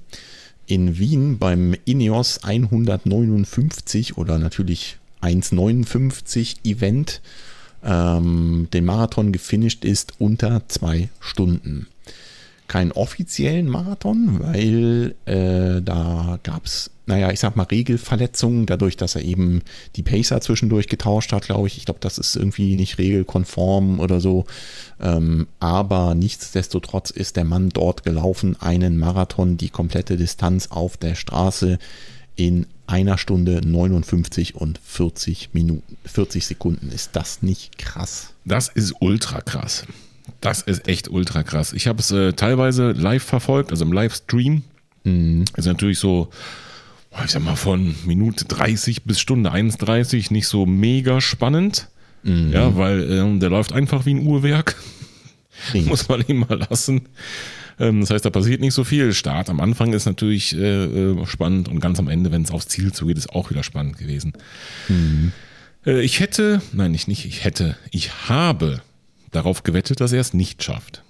in Wien beim Ineos 159 oder natürlich 159 Event ähm, den Marathon gefinisht ist unter zwei Stunden. Keinen offiziellen Marathon, weil äh, da gab es, naja, ich sag mal, Regelverletzungen, dadurch, dass er eben die Pacer zwischendurch getauscht hat, glaube ich. Ich glaube, das ist irgendwie nicht regelkonform oder so. Ähm, aber nichtsdestotrotz ist der Mann dort gelaufen, einen Marathon, die komplette Distanz auf der Straße in einer Stunde 59 und 40 Minuten, 40 Sekunden. Ist das nicht krass? Das ist ultra krass. Das ist echt ultra krass. Ich habe es äh, teilweise live verfolgt, also im Livestream. Ist natürlich so, ich sag mal, von Minute 30 bis Stunde 1,30 nicht so mega spannend. Ja, weil ähm, der läuft einfach wie ein Uhrwerk. Muss man ihm mal lassen. Ähm, das heißt, da passiert nicht so viel. Start am Anfang ist natürlich äh, äh, spannend und ganz am Ende, wenn es aufs Ziel zugeht, ist auch wieder spannend gewesen. Äh, ich hätte, nein, ich nicht, ich hätte, ich habe darauf gewettet, dass er es nicht schafft.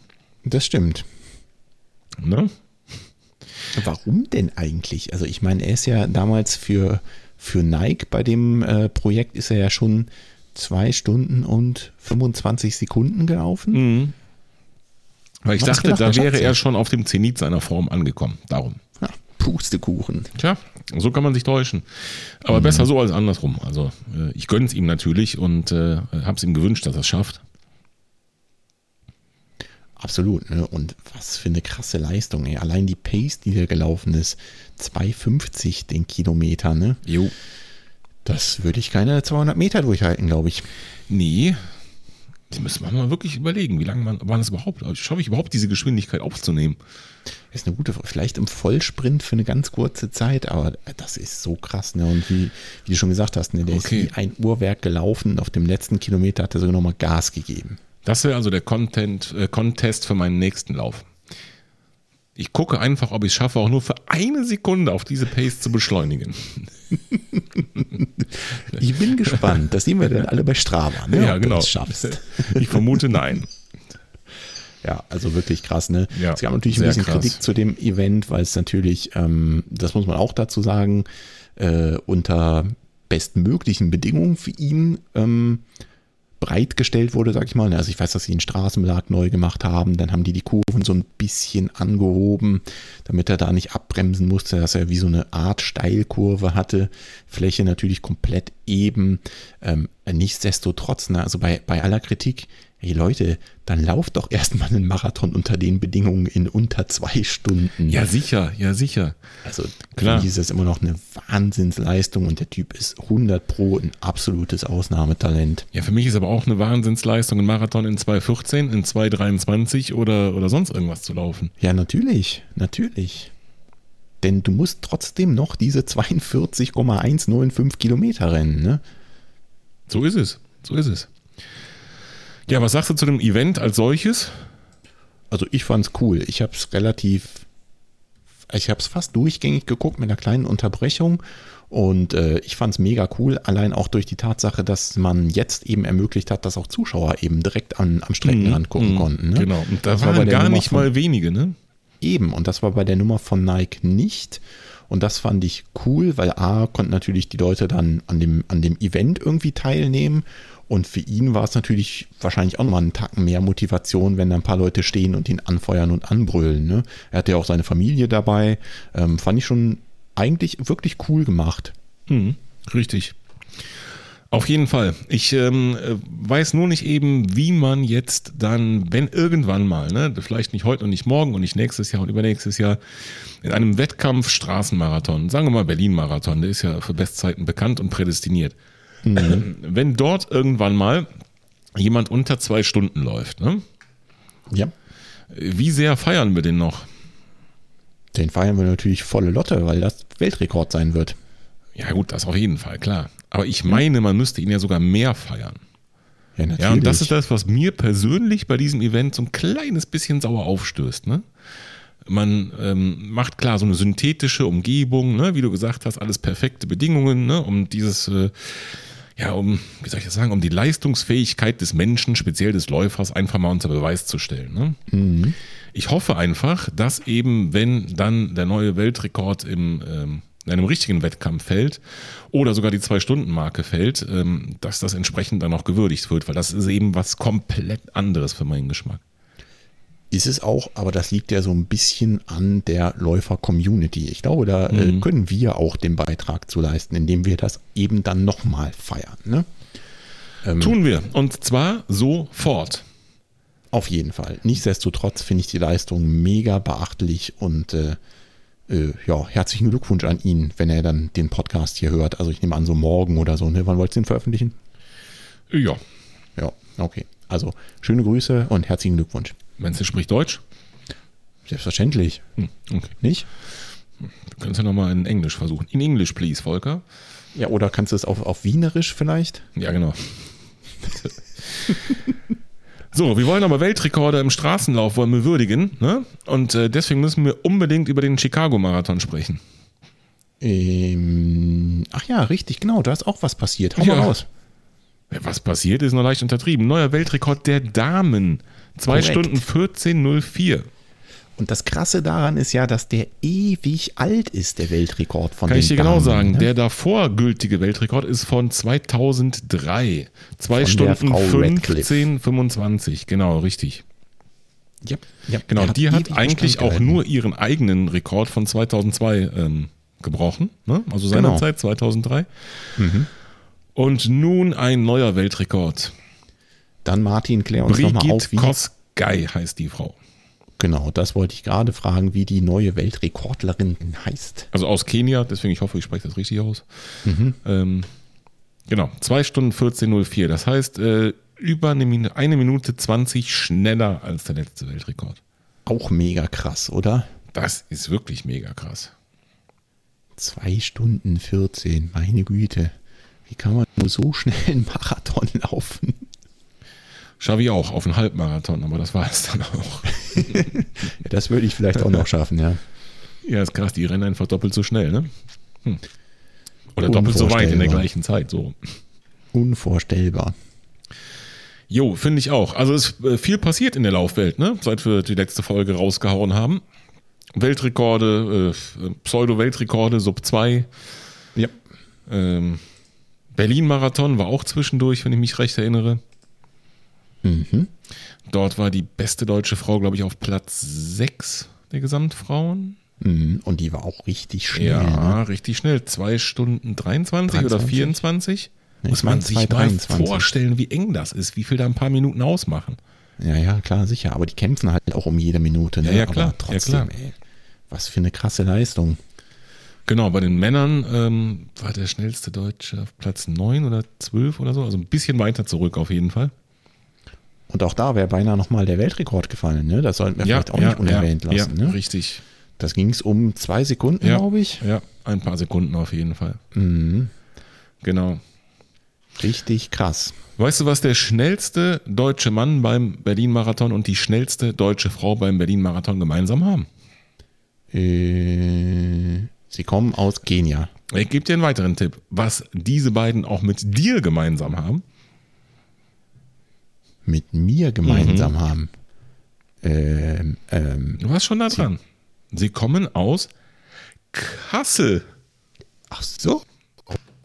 Das stimmt. Ne? Warum denn eigentlich? Also ich meine, er ist ja damals für, für Nike bei dem äh, Projekt ist er ja schon zwei Stunden und 25 Sekunden gelaufen. Weil ich ich dachte, da wäre er schon auf dem Zenit seiner Form angekommen. Darum. Ja, Pustekuchen. Tja, so kann man sich täuschen. Aber besser so als andersrum. Also äh, ich gönne es ihm natürlich und äh, habe es ihm gewünscht, dass er es schafft. Absolut. Ne? Und was für eine krasse Leistung. Ey. Allein die Pace, die da gelaufen ist, 2,50 den Kilometer. Ne? Jo. Das würde ich keine 200 Meter durchhalten, glaube ich. Nee. Das müssen wir mal wirklich überlegen, wie lange man, war das überhaupt, schaffe ich überhaupt diese Geschwindigkeit aufzunehmen? Ist eine gute, vielleicht im Vollsprint für eine ganz kurze Zeit, aber das ist so krass. Ne? Und wie, wie du schon gesagt hast, ne? der Okay. ist wie ein Uhrwerk gelaufen. Auf dem letzten Kilometer hat er sogar nochmal Gas gegeben. Das wäre also der Content, äh, Contest für meinen nächsten Lauf. Ich gucke einfach, ob ich es schaffe, auch nur für eine Sekunde auf diese Pace zu beschleunigen. Ich bin gespannt. Das sehen wir dann alle bei Strava, ne? Ja, ob genau. du das schaffst. Ich vermute nein. Ja, also wirklich krass, ne? Ja, es gab natürlich ein bisschen krass. Kritik zu dem Event, weil es natürlich, ähm, das muss man auch dazu sagen, äh, unter bestmöglichen Bedingungen für ihn ähm, bereitgestellt wurde, sag ich mal. Also ich weiß, dass sie den Straßenbelag neu gemacht haben, dann haben die die Kurven so ein bisschen angehoben, damit er da nicht abbremsen musste, dass er wie so eine Art Steilkurve hatte. Fläche natürlich komplett eben. Ähm, nichtsdestotrotz, ne, also bei, bei aller Kritik, hey Leute, dann lauft doch erstmal einen Marathon unter den Bedingungen in unter zwei Stunden. Ja, sicher, ja, sicher. Also Klar. für mich ist das immer noch eine Wahnsinnsleistung und der Typ ist 100 pro ein absolutes Ausnahmetalent. Ja, für mich ist aber auch eine Wahnsinnsleistung, einen Marathon in 2,14, in 2,23 oder, oder sonst irgendwas zu laufen. Ja, natürlich, natürlich. Denn du musst trotzdem noch diese 42,195 Kilometer rennen, ne? So ist es. So ist es. Ja, was sagst du zu dem Event als solches? Also ich fand's cool. Ich habe es relativ, ich habe es fast durchgängig geguckt mit einer kleinen Unterbrechung und äh, ich fand's mega cool. Allein auch durch die Tatsache, dass man jetzt eben ermöglicht hat, dass auch Zuschauer eben direkt an, am Streckenrand gucken konnten. Ne? Genau. Und da Das war waren der gar Nummer nicht von- mal wenige, ne? Eben, und das war bei der Nummer von Nike nicht. Und das fand ich cool, weil A, konnten natürlich die Leute dann an dem, an dem Event irgendwie teilnehmen. Und für ihn war es natürlich wahrscheinlich auch nochmal einen Tacken mehr Motivation, wenn da ein paar Leute stehen und ihn anfeuern und anbrüllen. Ne? Er hatte ja auch seine Familie dabei. Ähm, fand ich schon eigentlich wirklich cool gemacht. Mhm, richtig. Auf jeden Fall. Ich ähm, weiß nur nicht eben, wie man jetzt dann, wenn irgendwann mal, ne, vielleicht nicht heute und nicht morgen und nicht nächstes Jahr und übernächstes Jahr, in einem Wettkampf Straßenmarathon, sagen wir mal Berlin-Marathon, der ist ja für Bestzeiten bekannt und prädestiniert. Mhm. Wenn dort irgendwann mal jemand unter zwei Stunden läuft, ne? Ja. Wie sehr feiern wir den noch? Den feiern wir natürlich volle Lotte, weil das Weltrekord sein wird. Ja, gut, das auf jeden Fall, klar. Aber ich meine, man müsste ihn ja sogar mehr feiern. Ja, natürlich. Ja, und das ist das, was mir persönlich bei diesem Event so ein kleines bisschen sauer aufstößt. Ne? Man ähm, macht klar so eine synthetische Umgebung, ne? wie du gesagt hast, alles perfekte Bedingungen, ne? um dieses, äh, ja, um, wie soll ich das sagen, um die Leistungsfähigkeit des Menschen, speziell des Läufers, einfach mal unter Beweis zu stellen. Ne? Mhm. Ich hoffe einfach, dass eben, wenn dann der neue Weltrekord im ähm, in einem richtigen Wettkampf fällt oder sogar die Zwei-Stunden-Marke fällt, ähm, dass das entsprechend dann auch gewürdigt wird, weil das ist eben was komplett anderes für meinen Geschmack. Ist es auch, aber das liegt ja so ein bisschen an der Läufer-Community. Ich glaube, da äh, mhm. können wir auch den Beitrag zu leisten, indem wir das eben dann nochmal feiern. Ne? Ähm, Tun wir. Und zwar sofort. Auf jeden Fall. Nichtsdestotrotz finde ich die Leistung mega beachtlich und äh, äh, ja, herzlichen Glückwunsch an ihn, wenn er dann den Podcast hier hört. Also ich nehme an, so morgen oder so. Ne? Wann wollt ihr den veröffentlichen? Ja. Ja, okay. Also schöne Grüße und herzlichen Glückwunsch. Meinst du, spricht Deutsch? Selbstverständlich. Hm, okay. Nicht? Du kannst ja nochmal in Englisch versuchen. In English, please, Volker. Ja, oder kannst du es auf, auf Wienerisch vielleicht? Ja, genau. So, wir wollen aber Weltrekorde im Straßenlauf wollen wir würdigen, ne? Und äh, deswegen müssen wir unbedingt über den Chicago-Marathon sprechen. Ähm, ach ja, richtig, genau, da ist auch was passiert. Hau ja. mal raus. Was passiert, ist noch leicht untertrieben. Neuer Weltrekord der Damen. 2 Stunden 14.04. Und das Krasse daran ist ja, dass der ewig alt ist, der Weltrekord von Kann den ich dir genau Damen, sagen. ne? Der davor gültige Weltrekord ist von 2003. 2 Von der Stunden Frau 15, 25. Genau, richtig. Ja, ja, Genau, der die hat eigentlich auch nur ihren eigenen Rekord von 2002 ähm, gebrochen. Ne? Also seinerzeit, 2003. Mhm. Und nun ein neuer Weltrekord. Dann Martin, klär uns nochmal auf, wie. Kosgei heißt die Frau. Genau, das wollte ich gerade fragen, wie die neue Weltrekordlerin heißt. Also aus Kenia, deswegen ich hoffe, ich spreche das richtig aus. Mhm. Ähm, genau, 2 Stunden 14.04. Das heißt, äh, über eine, Min eine Minute 20 schneller als der letzte Weltrekord. Auch mega krass, oder? Das ist wirklich mega krass. Zwei Stunden 14, meine Güte. Wie kann man nur so schnell einen Marathon laufen? Schaffe ich auch auf einen Halbmarathon, aber das war es dann auch. Das würde ich vielleicht auch noch schaffen, ja. Ja, ist krass, die rennen einfach doppelt so schnell, ne? Hm. Oder doppelt so weit in der gleichen Zeit, so. Unvorstellbar. Jo, finde ich auch. Also ist äh, viel passiert in der Laufwelt, ne? Seit wir die letzte Folge rausgehauen haben. Weltrekorde, äh, Pseudo-Weltrekorde, Sub 2. Ja. Ähm, Berlin-Marathon war auch zwischendurch, wenn ich mich recht erinnere. Mhm. Dort war die beste deutsche Frau, glaube ich, auf Platz 6 der Gesamtfrauen. Mhm. Und die war auch richtig schnell. Ja, Ne? richtig schnell. 2 Stunden 23, oder 23? 24. Nee, Muss man sich 2, mal 23. vorstellen, wie eng das ist, wie viel da ein paar Minuten ausmachen. Ja, ja, klar, sicher. Aber die kämpfen halt auch um jede Minute. Ne? Ja, ja, klar. Aber trotzdem, Ja, klar. ey. Was für eine krasse Leistung. Genau, bei den Männern ähm, war der schnellste Deutsche auf Platz 9 oder 12 oder so, also ein bisschen weiter zurück auf jeden Fall. Und auch da wäre beinahe nochmal der Weltrekord gefallen. Ne? Das sollten wir vielleicht auch nicht unerwähnt ja, lassen. ja, ne? richtig. Das ging es um zwei Sekunden, Ja. glaube ich. Ja, ein paar Sekunden auf jeden Fall. Mhm. Genau. Richtig krass. Weißt du, was der schnellste deutsche Mann beim Berlin-Marathon und die schnellste deutsche Frau beim Berlin-Marathon gemeinsam haben? Äh, sie kommen aus Kenia. Ich gebe dir einen weiteren Tipp. Was diese beiden auch mit dir gemeinsam haben. Mit mir gemeinsam Mhm. haben. Ähm, ähm, Du warst schon da dran. Sie kommen aus Kassel. ach so.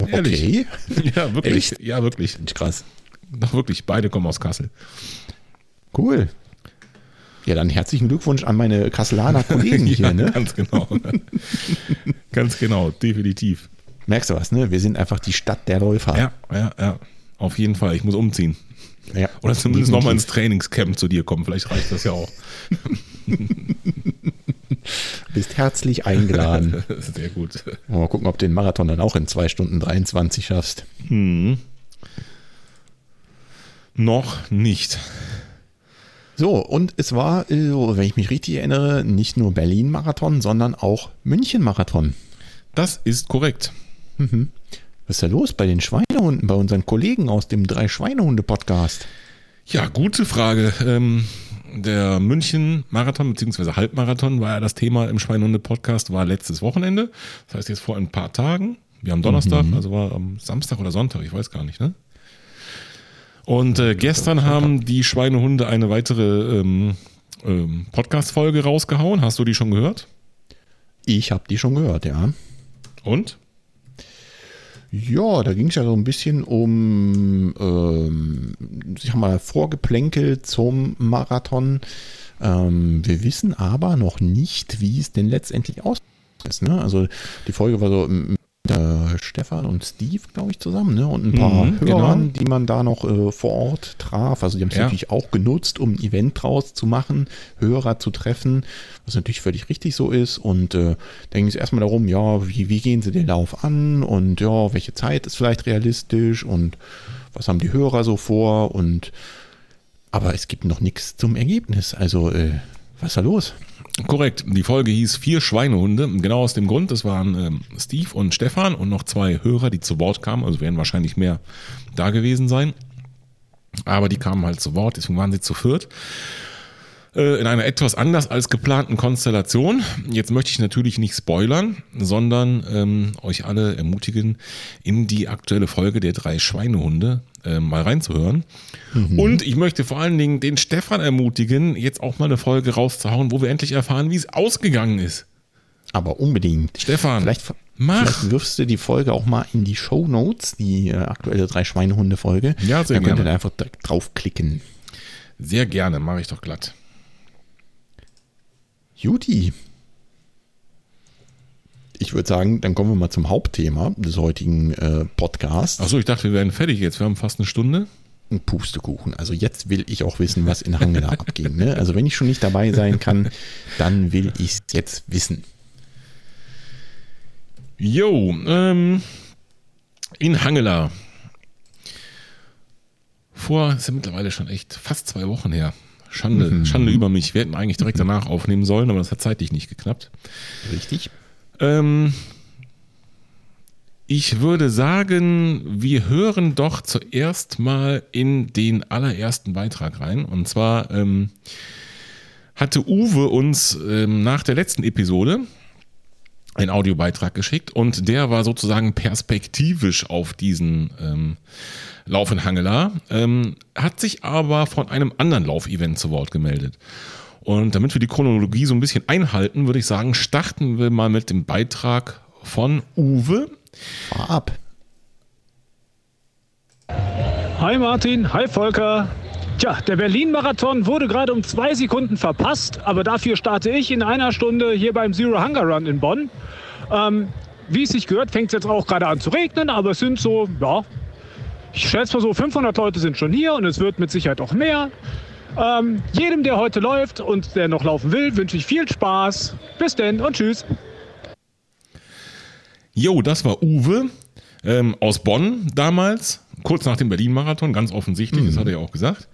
Ehrlich? Okay. Ja, wirklich. Echt? Ja, wirklich. Krass. Doch wirklich, beide kommen aus Kassel. Cool. Ja, dann herzlichen Glückwunsch an meine Kasselaner Kollegen hier, ja, ne? Ganz genau. ganz genau, definitiv. Merkst du was, ne? Wir sind einfach die Stadt der Läufer. Ja, ja, ja. Auf jeden Fall. Ich muss umziehen. Ja, Oder zumindest nochmal ins Trainingscamp zu dir kommen. Vielleicht reicht das ja auch. Bist herzlich eingeladen. Sehr gut. Mal gucken, ob du den Marathon dann auch in 2 Stunden 23 schaffst. Noch nicht. So, und es war, äh, wenn ich mich richtig erinnere, nicht nur Berlin-Marathon, sondern auch München-Marathon. Das ist korrekt. Was ist da los bei den Schweinehunden, bei unseren Kollegen aus dem Drei-Schweinehunde-Podcast? Ja, gute Frage. Ähm, der München-Marathon bzw. Halbmarathon war ja das Thema im Schweinehunde-Podcast, war letztes Wochenende. Das heißt jetzt vor ein paar Tagen. Wir haben Donnerstag, also war am Samstag oder Sonntag, ich weiß gar nicht, ne? Und äh, gestern haben die Schweinehunde eine weitere ähm, ähm, Podcast-Folge rausgehauen. Hast du die schon gehört? Ich habe die schon gehört, ja. Und? Ja, da ging es ja so ein bisschen um, ähm, ich sag mal, Vorgeplänkel zum Marathon. Ähm, wir wissen aber noch nicht, wie es denn letztendlich aus ist. Ne? Also die Folge war so mit äh, Stefan und Steve, glaube ich, zusammen, ne? Und ein paar Mhm, Hörern, genau. die man da noch äh, vor Ort traf. Also die haben es Ja. natürlich auch genutzt, um ein Event draus zu machen, Hörer zu treffen, was natürlich völlig richtig so ist. Und äh, da ging es erstmal darum, ja, wie, wie gehen sie den Lauf an und ja, welche Zeit ist vielleicht realistisch und was haben die Hörer so vor und aber es gibt noch nichts zum Ergebnis. Also, äh, was ist da los? Korrekt. Die Folge hieß Vier Schweinehunde. Genau aus dem Grund, es waren ähm, Steve und Stefan und noch zwei Hörer, die zu Wort kamen. Also werden wahrscheinlich mehr da gewesen sein. Aber die kamen halt zu Wort, deswegen waren sie zu viert. Äh, in einer etwas anders als geplanten Konstellation. Jetzt möchte ich natürlich nicht spoilern, sondern ähm, euch alle ermutigen, in die aktuelle Folge der drei Schweinehunde äh, mal reinzuhören. Und ich möchte vor allen Dingen den Stefan ermutigen, jetzt auch mal eine Folge rauszuhauen, wo wir endlich erfahren, wie es ausgegangen ist. Aber unbedingt. Stefan, Vielleicht, mach. vielleicht wirfst du die Folge auch mal in die Show Notes, die äh, aktuelle drei Schweinehunde-Folge. Ja, sehr da könnt ihr gerne. da einfach direkt draufklicken. Sehr gerne, mache ich doch glatt. Juti. Ich würde sagen, dann kommen wir mal zum Hauptthema des heutigen äh, Podcasts. Achso, ich dachte, wir wären fertig jetzt. Wir haben fast eine Stunde. Ein Pustekuchen. Also jetzt will ich auch wissen, was in Hangela abging. Ne? Also wenn ich schon nicht dabei sein kann, dann will ich es jetzt wissen. Jo, ähm, in Hangela. Vor, ist ja mittlerweile schon echt fast zwei Wochen her. Schande, Schande über mich. Wir hätten eigentlich direkt danach aufnehmen sollen, aber das hat zeitlich nicht geklappt. Richtig? Ähm, ich würde sagen, wir hören doch zuerst mal in den allerersten Beitrag rein. Und zwar ähm, hatte Uwe uns ähm, nach der letzten Episode einen Audiobeitrag geschickt und der war sozusagen perspektivisch auf diesen ähm, Lauf in Hangela, ähm, hat sich aber von einem anderen Laufevent zu Wort gemeldet. Und damit wir die Chronologie so ein bisschen einhalten, würde ich sagen, starten wir mal mit dem Beitrag von Uwe. Fahr ab. Hi Martin, hi Volker. Tja, der Berlin-Marathon wurde gerade um zwei Sekunden verpasst, aber dafür starte ich in einer Stunde hier beim Zero Hunger Run in Bonn. Ähm, wie es sich gehört, fängt es jetzt auch gerade an zu regnen, aber es sind so, ja, ich schätze mal so 500 Leute sind schon hier und es wird mit Sicherheit auch mehr. Ähm, jedem, der heute läuft und der noch laufen will, wünsche ich viel Spaß. Bis denn und tschüss. Jo, das war Uwe ähm, aus Bonn damals, kurz nach dem Berlin-Marathon, ganz offensichtlich, das hat er ja auch gesagt.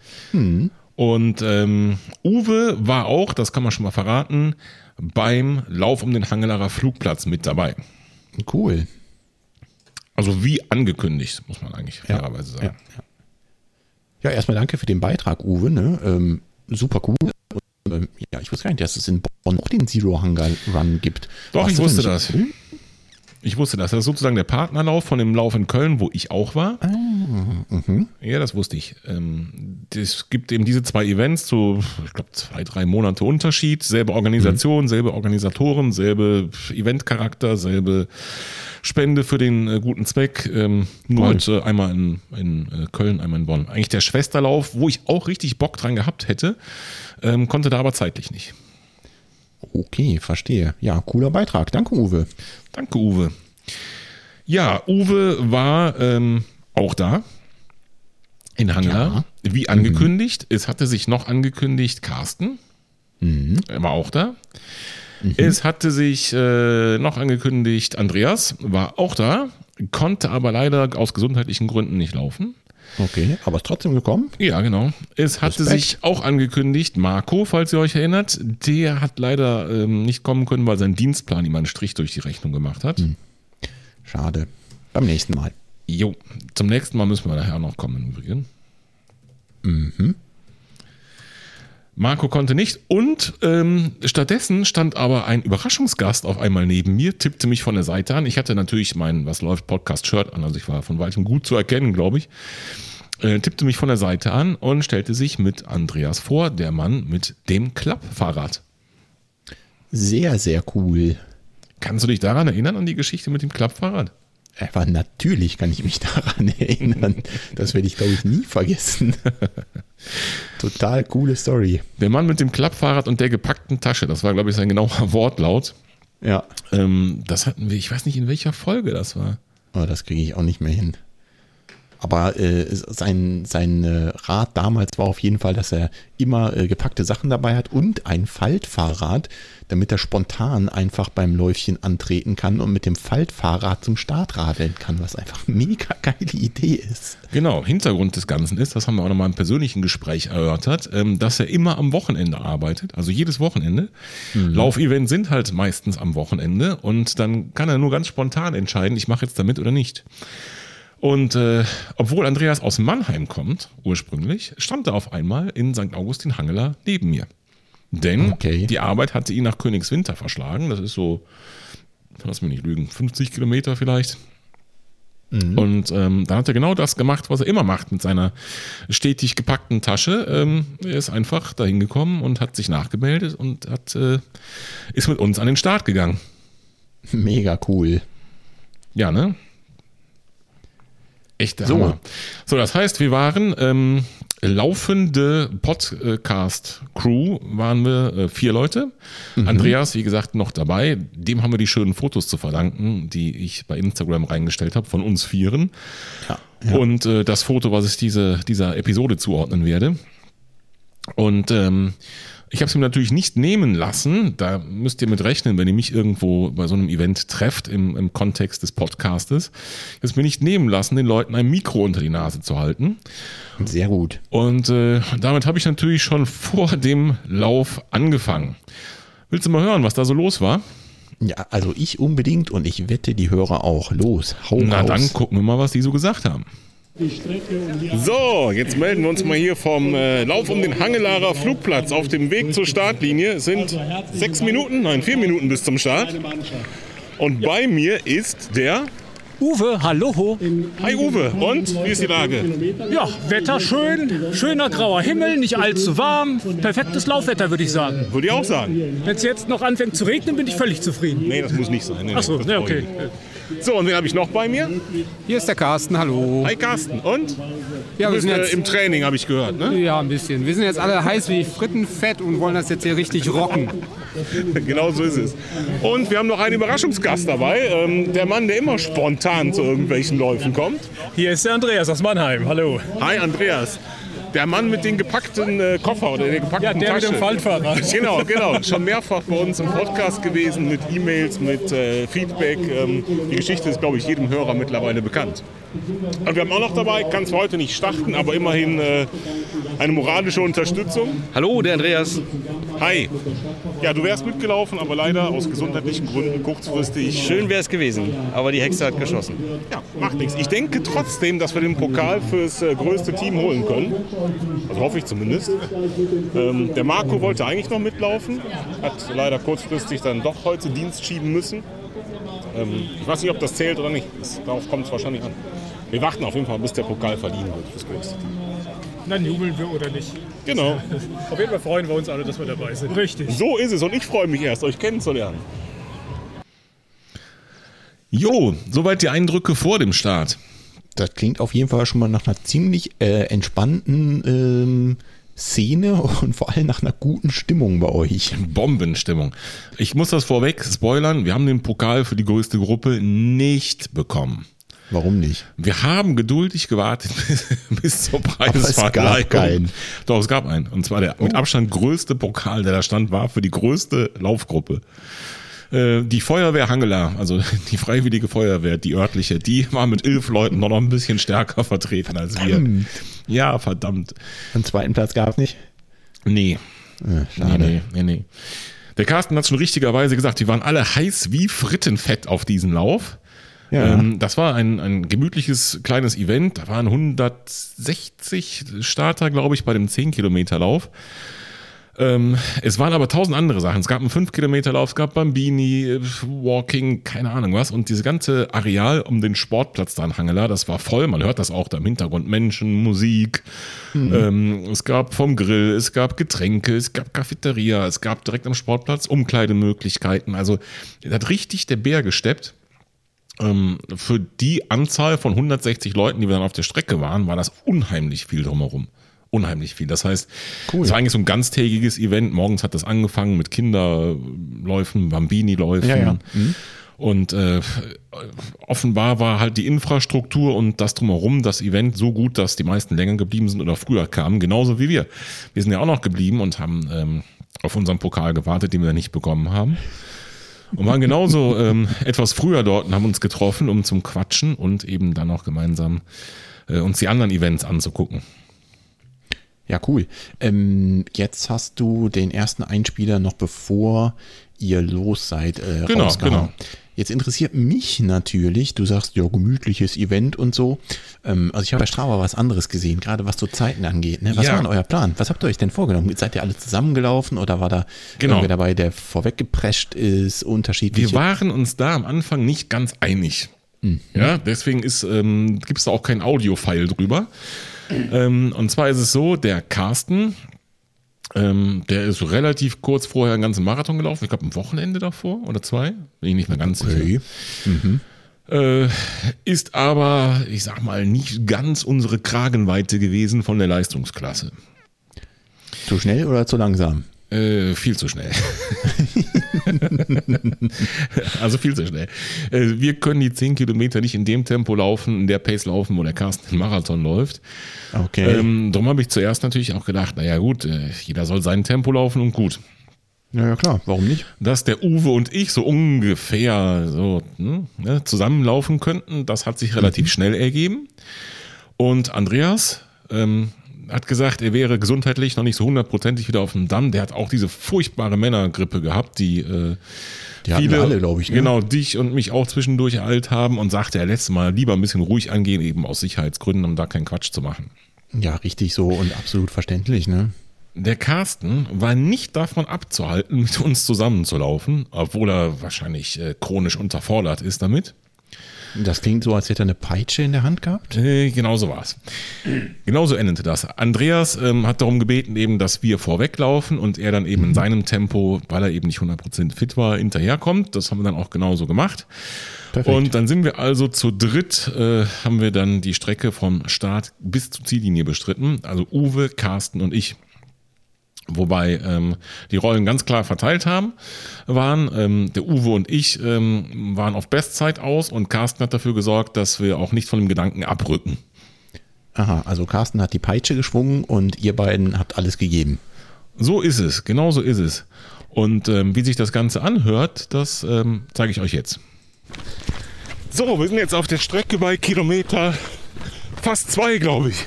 Und ähm, Uwe war auch, das kann man schon mal verraten, beim Lauf um den Hangelarer Flugplatz mit dabei. Cool. Also wie angekündigt, muss man eigentlich Ja, fairerweise sagen. Ja, ja. ja, erstmal danke für den Beitrag, Uwe. Ne? Ähm, super cool. Und, ähm, ja, ich wusste gar nicht, dass es in Bonn auch den Zero Hunger Run gibt. Doch, Warst ich wusste das. Ich wusste das. Das ist sozusagen der Partnerlauf von dem Lauf in Köln, wo ich auch war. Ja, das wusste ich. Ähm, Es gibt eben diese zwei Events, so, ich glaube, zwei, drei Monate Unterschied. Selbe Organisation, selbe Organisatoren, selbe Eventcharakter, selbe Spende für den äh, guten Zweck. Ähm, Nur Cool. halt äh, einmal in, in äh, Köln, einmal in Bonn. Eigentlich der Schwesterlauf, wo ich auch richtig Bock dran gehabt hätte, ähm, konnte da aber zeitlich nicht. Okay, verstehe. Ja, cooler Beitrag. Danke, Uwe. Danke, Uwe. Ja, Uwe war ähm, auch da in Hangler, wie angekündigt. Es hatte sich noch angekündigt Carsten. Er war auch da. Es hatte sich äh, noch angekündigt Andreas, war auch da, konnte aber leider aus gesundheitlichen Gründen nicht laufen. Okay, aber ist trotzdem gekommen. Ja, genau. Es hatte Respekt. sich auch angekündigt, Marco, falls ihr euch erinnert, der hat leider ähm, nicht kommen können, weil sein Dienstplan ihm einen Strich durch die Rechnung gemacht hat. Schade. Beim nächsten Mal. Jo, zum nächsten Mal müssen wir nachher noch kommen im Übrigen. Marco konnte nicht und ähm, stattdessen stand aber ein Überraschungsgast auf einmal neben mir, tippte mich von der Seite an. Ich hatte natürlich mein Was läuft Podcast-Shirt an, also ich war von weitem gut zu erkennen, glaube ich. Äh, tippte mich von der Seite an und stellte sich mit Andreas vor, der Mann mit dem Klappfahrrad. Sehr, sehr cool. Kannst du dich daran erinnern, an die Geschichte mit dem Klappfahrrad? Aber natürlich kann ich mich daran erinnern. Das werde ich, glaube ich, nie vergessen. Total coole Story. Der Mann mit dem Klappfahrrad und der gepackten Tasche, das war, glaube ich, sein genauer Wortlaut. Ja. Ähm, das hatten wir, ich weiß nicht, in welcher Folge das war. Aber das kriege ich auch nicht mehr hin. Aber äh, sein, sein äh, Rat damals war auf jeden Fall, dass er immer äh, gepackte Sachen dabei hat und ein Faltfahrrad, damit er spontan einfach beim Läufchen antreten kann und mit dem Faltfahrrad zum Start radeln kann, was einfach eine mega geile Idee ist. Genau, Hintergrund des Ganzen ist, das haben wir auch nochmal im persönlichen Gespräch erörtert, ähm, dass er immer am Wochenende arbeitet, also jedes Wochenende. Laufevents sind halt meistens am Wochenende und dann kann er nur ganz spontan entscheiden, ich mache jetzt damit oder nicht. Und äh, obwohl Andreas aus Mannheim kommt, ursprünglich, stand er auf einmal in St. Augustin Hangeler neben mir. Denn Okay. die Arbeit hatte ihn nach Königswinter verschlagen. Das ist so, lass mich nicht lügen, 50 Kilometer vielleicht. Und ähm, dann hat er genau das gemacht, was er immer macht mit seiner stetig gepackten Tasche. Ähm, er ist einfach dahin gekommen und hat sich nachgemeldet und hat, äh, ist mit uns an den Start gegangen. Mega cool. Ja, ne? Echt So. Hammer. So, das heißt, wir waren ähm, laufende Podcast-Crew, waren wir äh, vier Leute. Andreas, wie gesagt, noch dabei. Dem haben wir die schönen Fotos zu verdanken, die ich bei Instagram reingestellt habe, von uns Vieren. Ja. Und äh, das Foto, was ich diese, dieser Episode zuordnen werde. Und ähm, ich habe es mir natürlich nicht nehmen lassen. Da müsst ihr mit rechnen, wenn ihr mich irgendwo bei so einem Event trefft im, im Kontext des Podcastes. Ich habe es mir nicht nehmen lassen, den Leuten ein Mikro unter die Nase zu halten. Sehr gut. Und äh, damit habe ich natürlich schon vor dem Lauf angefangen. Willst du mal hören, was da so los war? Ja, also ich unbedingt und ich wette die Hörer auch. Los, hau Na raus. dann gucken wir mal, was die so gesagt haben. So, jetzt melden wir uns mal hier vom äh, Lauf um den Hangelarer Flugplatz auf dem Weg zur Startlinie. Sind sechs Minuten, nein, vier Minuten bis zum Start. Und bei mir ist der. Uwe, hallo. Hi Uwe, und wie ist die Lage? Ja, Wetter schön, schöner grauer Himmel, nicht allzu warm. Perfektes Laufwetter, würde ich sagen. Würde ich auch sagen. Wenn es jetzt noch anfängt zu regnen, bin ich völlig zufrieden. Nee, das muss nicht sein. Nee, nee, Achso, ne, ich okay. So, und wen habe ich noch bei mir? Hier ist der Carsten, hallo. Hi Carsten. Und? Ja, Du wir sind äh, jetzt, im Training, habe ich gehört, ne? ja, ein bisschen. Wir sind jetzt alle heiß wie Frittenfett und wollen das jetzt hier richtig rocken. genau so ist es. Und wir haben noch einen Überraschungsgast dabei. Ähm, der Mann, der immer spontan zu irgendwelchen Läufen kommt. Hier ist der Andreas aus Mannheim, hallo. Hi Andreas. Der Mann mit den gepackten äh, Koffer oder der gepackten Ja, der mit Tasche. dem Faltfahrrad. Genau, genau. Schon mehrfach bei uns im Podcast gewesen mit E-Mails, mit äh, Feedback. Ähm, die Geschichte ist, glaube ich, jedem Hörer mittlerweile bekannt. Und wir haben auch noch dabei, kann zwar heute nicht starten, aber immerhin äh, eine moralische Unterstützung. Hallo, der Andreas. Hi. Ja, du wärst mitgelaufen, aber leider aus gesundheitlichen Gründen kurzfristig. Schön wäre es gewesen, aber die Hexe hat geschossen. Ja, macht nichts. Ich denke trotzdem, dass wir den Pokal fürs äh, größte Team holen können. Also hoffe ich zumindest. Ähm, der Marco wollte eigentlich noch mitlaufen, hat leider kurzfristig dann doch heute Dienst schieben müssen. Ähm, ich weiß nicht, ob das zählt oder nicht. Das, darauf kommt es wahrscheinlich an. Wir warten auf jeden Fall, bis der Pokal verliehen wird fürs größte Team. Dann jubeln wir oder nicht. Genau. Auf jeden Fall freuen wir uns alle, dass wir dabei sind. Richtig. So ist es und ich freue mich erst, euch kennenzulernen. Jo, soweit die Eindrücke vor dem Start. Das klingt auf jeden Fall schon mal nach einer ziemlich äh, entspannten ähm, Szene und vor allem nach einer guten Stimmung bei euch. Bombenstimmung. Ich muss das vorweg spoilern. Wir haben den Pokal für die größte Gruppe nicht bekommen. Warum nicht? Wir haben geduldig gewartet bis, bis zur Aber es Preisverleihung. gab keinen. Doch, es gab einen. Und zwar der mit Abstand größte Pokal, der da stand, war für die größte Laufgruppe. Äh, Die Feuerwehr Hangela, also die Freiwillige Feuerwehr, die örtliche, die war mit elf Leuten noch ein bisschen stärker vertreten als wir. Verdammt. Ja, verdammt. Den zweiten Platz gab es nicht. Nee. Nee, schade. nee, nee, nee. Der Carsten hat schon richtigerweise gesagt, die waren alle heiß wie Frittenfett auf diesen Lauf. Ja. Ähm, das war ein, ein gemütliches kleines Event. Da waren 160 Starter, glaube ich, bei dem 10-Kilometer-Lauf. Ähm, es waren aber tausend andere Sachen. Es gab einen 5-Kilometer-Lauf, es gab Bambini, Walking, keine Ahnung was. Und diese ganze Areal um den Sportplatz da in Hangela, das war voll. Man hört das auch da im Hintergrund. Menschen, Musik. Ähm, es gab vom Grill, es gab Getränke, es gab Cafeteria, es gab direkt am Sportplatz Umkleidemöglichkeiten. Also, da hat richtig der Bär gesteppt für die Anzahl von 160 Leuten, die wir dann auf der Strecke waren, war das unheimlich viel drumherum. Unheimlich viel. Das heißt, Cool. es war eigentlich so ein ganztägiges Event. Morgens hat das angefangen mit Kinderläufen, Bambini-Läufen. Ja, ja. Und äh, offenbar war halt die Infrastruktur und das drumherum, das Event so gut, dass die meisten länger geblieben sind oder früher kamen, genauso wie wir. Wir sind ja auch noch geblieben und haben ähm, auf unseren Pokal gewartet, den wir nicht bekommen haben. Und waren genauso ähm, etwas früher dort und haben uns getroffen, um zum Quatschen und eben dann auch gemeinsam äh, uns die anderen Events anzugucken. Ja, cool. Ähm, jetzt hast du den ersten Einspieler noch bevor ihr los seid äh, Genau, genau. Jetzt interessiert mich natürlich, du sagst ja gemütliches Event und so. Ähm, also ich habe bei Strava was anderes gesehen, gerade was so Zeiten angeht. Ne? Was Ja. war denn euer Plan? Was habt ihr euch denn vorgenommen? Seid ihr alle zusammengelaufen oder war da Genau. irgendwer dabei, der vorweggeprescht ist, unterschiedliche? Wir waren uns da am Anfang nicht ganz einig. Ja, deswegen ist, ähm, gibt es da auch kein Audio-File drüber. Ähm, und zwar ist es so, der Carsten, ähm, der ist relativ kurz vorher einen ganzen Marathon gelaufen. Ich glaube, ein Wochenende davor oder zwei. Bin ich nicht mehr ganz Okay. sicher. Äh, ist aber, ich sag mal, nicht ganz unsere Kragenweite gewesen von der Leistungsklasse. Zu schnell oder zu langsam? Äh, viel zu schnell. also viel zu schnell. Äh, wir können die 10 Kilometer nicht in dem Tempo laufen, in der Pace laufen, wo der Carsten einen Marathon läuft. Okay. Ähm, darum habe ich zuerst natürlich auch gedacht, naja gut, äh, jeder soll sein Tempo laufen und gut. ja, ja, klar, warum nicht? Dass der Uwe und ich so ungefähr so hm, ne, zusammenlaufen könnten, das hat sich relativ schnell ergeben. Und Andreas ähm, hat gesagt, er wäre gesundheitlich noch nicht so hundertprozentig wieder auf dem Damm. Der hat auch diese furchtbare Männergrippe gehabt, die, äh, Die wir alle, glaube ich, ne? Genau, dich und mich auch zwischendurch ereilt haben und sagte, er lässt mal lieber ein bisschen ruhig angehen, eben aus Sicherheitsgründen, um da keinen Quatsch zu machen. Ja, richtig so und absolut verständlich, ne? Der Carsten war nicht davon abzuhalten, mit uns zusammenzulaufen, obwohl er wahrscheinlich äh, chronisch unterfordert ist damit. Das klingt so, als hätte er eine Peitsche in der Hand gehabt. Äh, genauso war's. Genauso endete das. Andreas ähm, hat darum gebeten, eben, dass wir vorweglaufen und er dann eben in seinem Tempo, weil er eben nicht 100% fit war, hinterherkommt. Das haben wir dann auch genauso gemacht. Perfekt. Und dann sind wir also zu dritt, äh, haben wir dann die Strecke vom Start bis zur Ziellinie bestritten. Also Uwe, Carsten und ich. Wobei ähm, die Rollen ganz klar verteilt haben, waren. Ähm, der Uwe und ich ähm, waren auf Bestzeit aus und Carsten hat dafür gesorgt, dass wir auch nicht von dem Gedanken abrücken. Aha, also Carsten hat die Peitsche geschwungen und ihr beiden habt alles gegeben. So ist es, genau so ist es. Und ähm, wie sich das Ganze anhört, das ähm, zeige ich euch jetzt. So, wir sind jetzt auf der Strecke bei Kilometer fast zwei, glaube ich.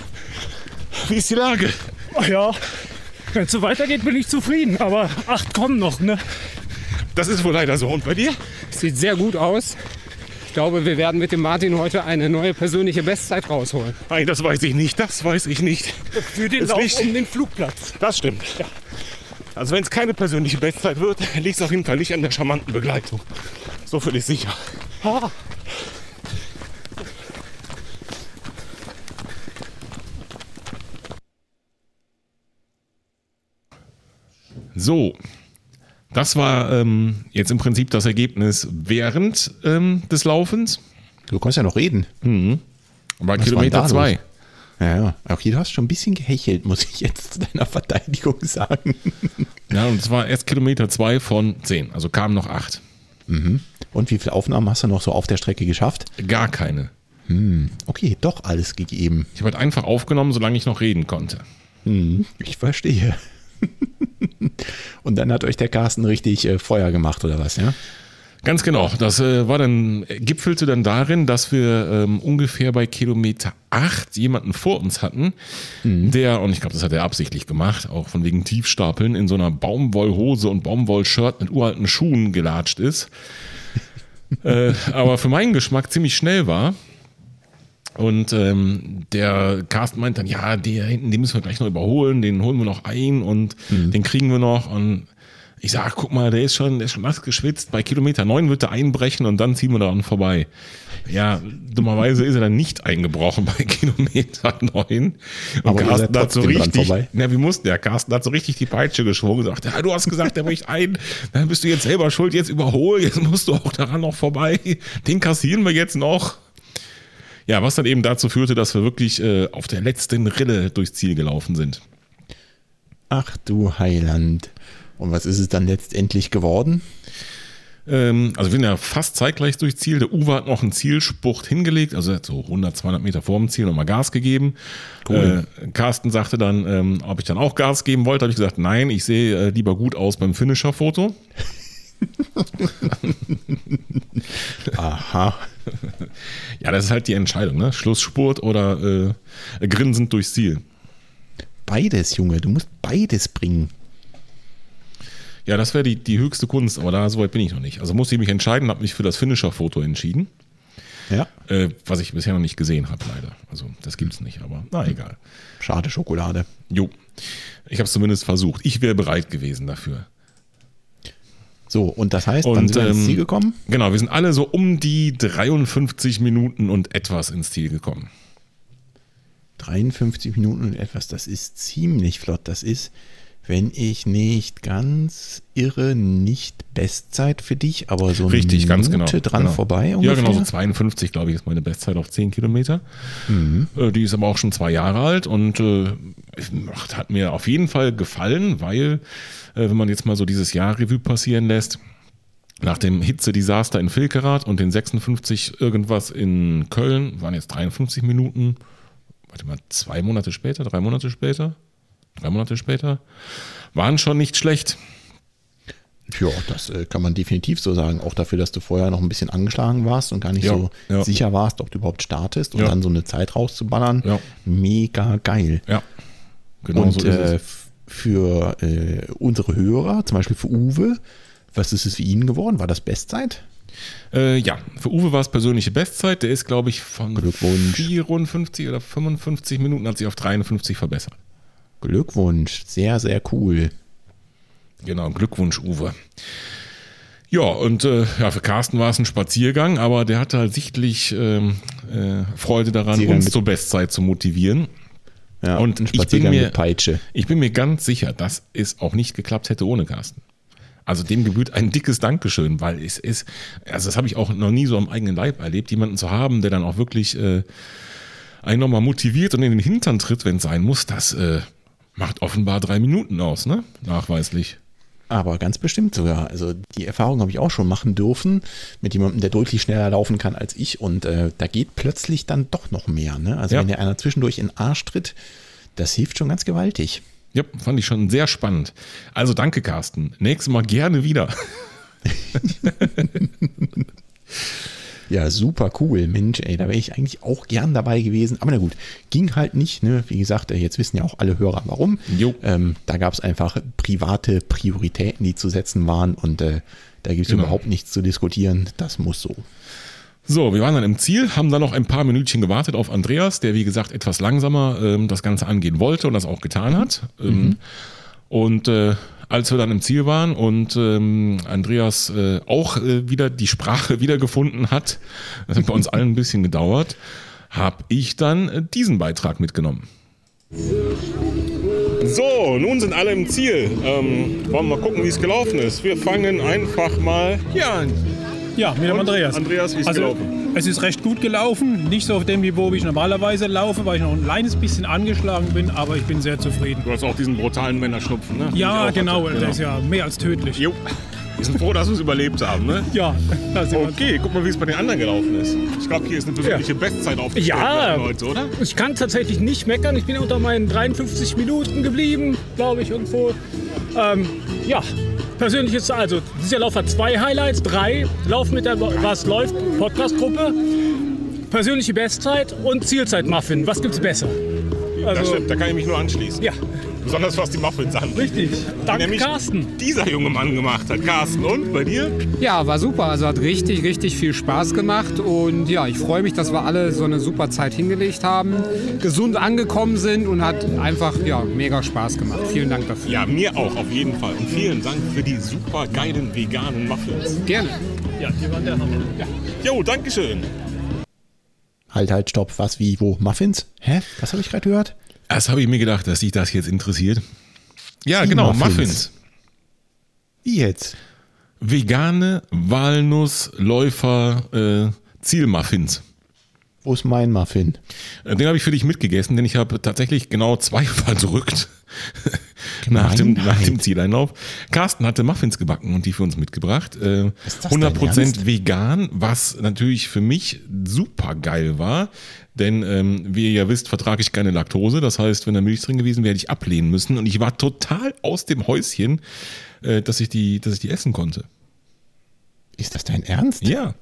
Wie ist die Lage? Ach ja, wenn es so weitergeht, bin ich zufrieden. Aber acht kommen noch, ne? Das ist wohl leider so. Und bei dir? Sieht sehr gut aus. Ich glaube, wir werden mit dem Martin heute eine neue persönliche Bestzeit rausholen. Nein, das weiß ich nicht. Das weiß ich nicht. Für den Ist Lauf wichtig. um den Flugplatz. Das stimmt. Also wenn es keine persönliche Bestzeit wird, liegt es auf jeden Fall nicht an der charmanten Begleitung. So viel ist sicher. Ah, So, das war ähm, jetzt im Prinzip das Ergebnis während ähm, des Laufens. Du kannst ja noch reden. Bei Was Kilometer 2. Ja, ja. Auch hier, du hast schon ein bisschen gehechelt, muss ich jetzt zu deiner Verteidigung sagen. Ja, und es war erst Kilometer zwei von zehn, also kamen noch acht. Und wie viele Aufnahmen hast du noch so auf der Strecke geschafft? Gar keine. Okay, doch alles gegeben. Ich habe halt einfach aufgenommen, solange ich noch reden konnte. Hm, ich verstehe. Und dann hat euch der Carsten richtig äh, Feuer gemacht, oder was, ja? Ganz genau. Das äh, war dann, gipfelte dann darin, dass wir ähm, ungefähr bei Kilometer 8 jemanden vor uns hatten, der, und ich glaube, das hat er absichtlich gemacht, auch von wegen Tiefstapeln, in so einer Baumwollhose und Baumwollshirt mit uralten Schuhen gelatscht ist. äh, aber für meinen Geschmack ziemlich schnell war. Und ähm, der Carsten meint dann, ja, der hinten, den müssen wir gleich noch überholen, den holen wir noch ein und den kriegen wir noch. Und ich sag, guck mal, der ist schon, der ist schon nass geschwitzt. Bei Kilometer 9 wird er einbrechen und dann ziehen wir daran vorbei. Ja, dummerweise ist er dann nicht eingebrochen bei Kilometer 9. Und Aber Carsten hat so richtig, na, wie mussten der Carsten hat so richtig die Peitsche geschwungen und gesagt, ja, du hast gesagt, der bricht ein, dann bist du jetzt selber schuld, jetzt überhol, jetzt musst du auch daran noch vorbei. Den kassieren wir jetzt noch. Ja, was dann eben dazu führte, dass wir wirklich äh, auf der letzten Rille durchs Ziel gelaufen sind. Ach du Heiland. Und was ist es dann letztendlich geworden? Ähm, also wir sind ja fast zeitgleich durchs Ziel. Der Uwe hat noch einen Zielspurt hingelegt, also er hat so 100, 200 Meter vor dem Ziel nochmal Gas gegeben. Cool. Äh, Carsten sagte dann, ähm, ob ich dann auch Gas geben wollte. Habe ich gesagt, nein, ich sehe äh, lieber gut aus beim Finisher-Foto. Aha. Ja, das ist halt die Entscheidung, ne? Schlussspurt oder äh, grinsend durchs Ziel. Beides, Junge. Du musst beides bringen. Ja, das wäre die, die höchste Kunst, aber da so weit bin ich noch nicht. Also musste ich mich entscheiden, habe mich für das Finisher-Foto entschieden, Ja. äh, was ich bisher noch nicht gesehen habe, leider. Also das gibt's nicht, aber na egal. Schade Schokolade. Jo, ich habe es zumindest versucht. Ich wäre bereit gewesen dafür. So, und das heißt, dann Und, sind wir ins ähm, Ziel gekommen? Genau, wir sind alle so um die 53 Minuten und etwas ins Ziel gekommen. 53 Minuten und etwas, das ist ziemlich flott. Das ist, wenn ich nicht ganz irre, nicht Bestzeit für dich, aber so eine Richtig, ganz genau. Minute dran genau. vorbei Ja, ungefähr. genau, so 52, glaube ich, ist meine Bestzeit auf 10 Kilometer. Äh, Die ist aber auch schon zwei Jahre alt und äh, hat mir auf jeden Fall gefallen, weil, äh, wenn man jetzt mal so dieses Jahr Revue passieren lässt, nach dem Hitze-Desaster in Vilkerath und den 56 irgendwas in Köln waren jetzt 53 Minuten. Warte mal, zwei Monate später, drei Monate später, drei Monate später, waren schon nicht schlecht. Ja, das äh, kann man definitiv so sagen. Auch dafür, dass du vorher noch ein bisschen angeschlagen warst und gar nicht Ja, so ja. sicher warst, ob du überhaupt startest und Ja. dann so eine Zeit rauszuballern. Mega geil. Ja, genau und so ist äh, für äh, unsere Hörer, zum Beispiel für Uwe, was ist es für ihn geworden? War das Bestzeit? Äh, ja, für Uwe war es persönliche Bestzeit. Der ist, glaube ich, von Glückwunsch. 54 oder 55 Minuten hat sich auf 53 verbessert. Glückwunsch, sehr, sehr cool. Genau, Glückwunsch, Uwe. Ja, und äh, ja, für Carsten war es ein Spaziergang, aber der hatte halt sichtlich ähm, äh, Freude daran, Spaziergang uns zur Bestzeit zu motivieren. Ja, Und ein ich bin Spaziergang mir- mit Peitsche. Ich bin mir ganz sicher, dass es auch nicht geklappt hätte ohne Carsten. Also dem gebührt ein dickes Dankeschön, weil es ist, also das habe ich auch noch nie so am eigenen Leib erlebt, jemanden zu haben, der dann auch wirklich äh, einen nochmal motiviert und in den Hintern tritt, wenn es sein muss, das äh, macht offenbar drei Minuten aus, ne? Nachweislich. Aber ganz bestimmt sogar. Also die Erfahrung habe ich auch schon machen dürfen mit jemandem, der deutlich schneller laufen kann als ich. Und äh, da geht plötzlich dann doch noch mehr. Ne? Also Ja. wenn dir einer zwischendurch in den Arsch tritt, das hilft schon ganz gewaltig. Ja, fand ich schon sehr spannend. Also danke, Carsten. Nächstes Mal gerne wieder. Ja, super cool. Mensch, ey, da wäre ich eigentlich auch gern dabei gewesen. Aber na gut, ging halt nicht. Ne? Wie gesagt, äh, jetzt wissen ja auch alle Hörer, warum. Jo. Ähm, da gab es einfach private Prioritäten, die zu setzen waren. Und äh, da gibt es Genau. überhaupt nichts zu diskutieren. Das muss so. So, wir waren dann im Ziel, haben dann noch ein paar Minütchen gewartet auf Andreas, der wie gesagt etwas langsamer ähm, das Ganze angehen wollte und das auch getan hat. Ähm, und äh, als wir dann im Ziel waren und ähm, Andreas äh, auch äh, wieder die Sprache wiedergefunden hat, das hat bei uns allen ein bisschen gedauert, habe ich dann äh, diesen Beitrag mitgenommen. So, nun sind alle im Ziel. Ähm, wollen wir mal gucken, wie es gelaufen ist. Wir fangen einfach mal hier an. Ja, mit dem Andreas. Andreas, wie ist also, gelaufen? Es ist recht gut gelaufen. Nicht so auf dem Niveau, wie ich normalerweise laufe, weil ich noch ein kleines bisschen angeschlagen bin, aber ich bin sehr zufrieden. Du hast auch diesen brutalen Männerschnupfen, ne? Ja, genau, hatte. der ist ja mehr als tödlich. Jo. Wir sind froh, dass wir es überlebt haben, ne? Ja, Okay, guck mal, wie es bei den anderen gelaufen ist. Ich glaube, hier ist eine persönliche Bestzeit aufgestellt Ja. heute, oder? Ich kann tatsächlich nicht meckern. Ich bin unter meinen 53 Minuten geblieben, glaube ich, irgendwo. Ähm, ja, persönliches, also dieser Lauf hat zwei Highlights, drei. Lauf mit der Was läuft Podcast-Gruppe, persönliche Bestzeit und Zielzeit-Muffin. Was gibt's besser? Das Also, stimmt, da kann ich mich nur anschließen. ja, Besonders was die Muffins an. richtig. Danke, Nämlich Carsten. dieser junge Mann gemacht hat. Carsten, und bei dir? Ja, war super. Also hat richtig, richtig viel Spaß gemacht. Und ja, ich freue mich, dass wir alle so eine super Zeit hingelegt haben, gesund angekommen sind und hat einfach ja, mega Spaß gemacht. Vielen Dank dafür. Ja, mir auch, auf jeden Fall. Und vielen Dank für die super geilen veganen Muffins. Gerne. Ja, die waren der Hammer. Ja. Jo, Dankeschön. Halt, halt, stopp. Was, wie, wo? Muffins? Hä? Was habe ich gerade gehört? Das habe ich mir gedacht, dass dich das jetzt interessiert. Ja, Die genau, Muffins. Muffins. Wie jetzt? Vegane Walnussläufer äh, Zielmuffins. Wo ist mein Muffin? Äh, Den habe ich für dich mitgegessen, denn ich habe tatsächlich genau zwei verdrückt nach, dem, nach dem Zieleinlauf. Carsten hatte Muffins gebacken und die für uns mitgebracht. Äh, Ist das dein 100% Ernst? vegan, was natürlich für mich super geil war. Denn ähm, wie ihr ja wisst, vertrage ich keine Laktose. Das heißt, wenn da Milch drin gewesen wäre, hätte ich ablehnen müssen. Und ich war total aus dem Häuschen, äh, dass, ich die, dass ich die essen konnte. Ist das dein Ernst? Ja.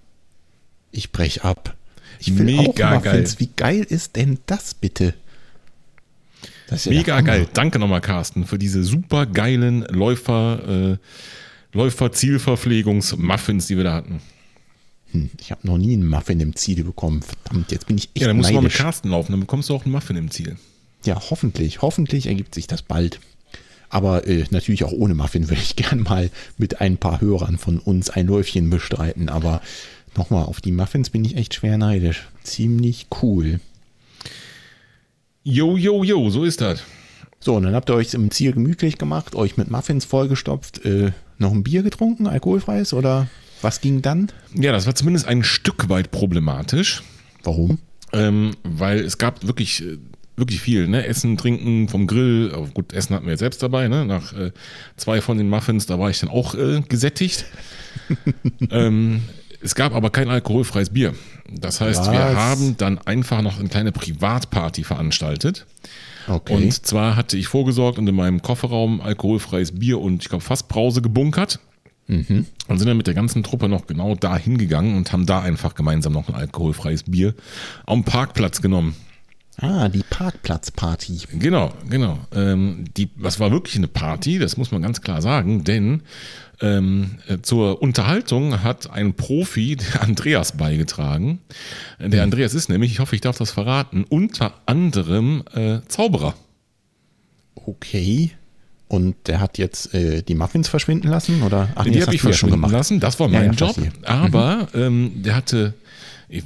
Ich brech ab. Ich will Mega auch Muffins. geil. Wie geil ist denn das bitte? Das ist ja Mega geil. Danke nochmal, Carsten, für diese super geilen Läufer, äh, Läufer-Zielverpflegungsmuffins, die wir da hatten. Hm, Ich habe noch nie einen Muffin im Ziel bekommen. Verdammt, jetzt bin ich echt Ja, dann musst du mal mit neidisch. Carsten laufen, dann bekommst du auch einen Muffin im Ziel. Ja, hoffentlich. Hoffentlich ergibt sich das bald. Aber äh, natürlich auch ohne Muffin würde ich gern mal mit ein paar Hörern von uns ein Läufchen bestreiten. Aber nochmal, auf die Muffins bin ich echt schwer neidisch. Ziemlich cool. Jo, jo, jo, so ist das. So, und dann habt ihr euch im Ziel gemütlich gemacht, euch mit Muffins vollgestopft, äh, noch ein Bier getrunken, alkoholfreies oder was ging dann? Ja, das war zumindest ein Stück weit problematisch, Warum? ähm, weil es gab wirklich, äh, wirklich viel. Ne? Essen, Trinken vom Grill. Oh, gut, Essen hatten wir jetzt selbst dabei. Ne? Nach äh, zwei von den Muffins, da war ich dann auch äh, gesättigt. ähm, es gab aber kein alkoholfreies Bier. Das heißt, wir Was? haben dann einfach noch eine kleine Privatparty veranstaltet. Okay. Und zwar hatte ich vorgesorgt und in meinem Kofferraum alkoholfreies Bier und ich glaube Fassbrause gebunkert. Und sind dann mit der ganzen Truppe noch genau da hingegangen und haben da einfach gemeinsam noch ein alkoholfreies Bier am Parkplatz genommen. Ah, die Parkplatzparty. Genau, genau. Ähm, die, das war wirklich eine Party, das muss man ganz klar sagen, denn ähm, äh, zur Unterhaltung hat ein Profi, der Andreas, beigetragen. Der Andreas ist nämlich, ich hoffe, ich darf das verraten, unter anderem äh, Zauberer. Okay. Und der hat jetzt äh, die Muffins verschwinden lassen? Oder? Ach, die das habe ich ja verschwinden gemacht. lassen. Das war Ja, mein ja, Job. verstehe. Aber ähm, der hatte,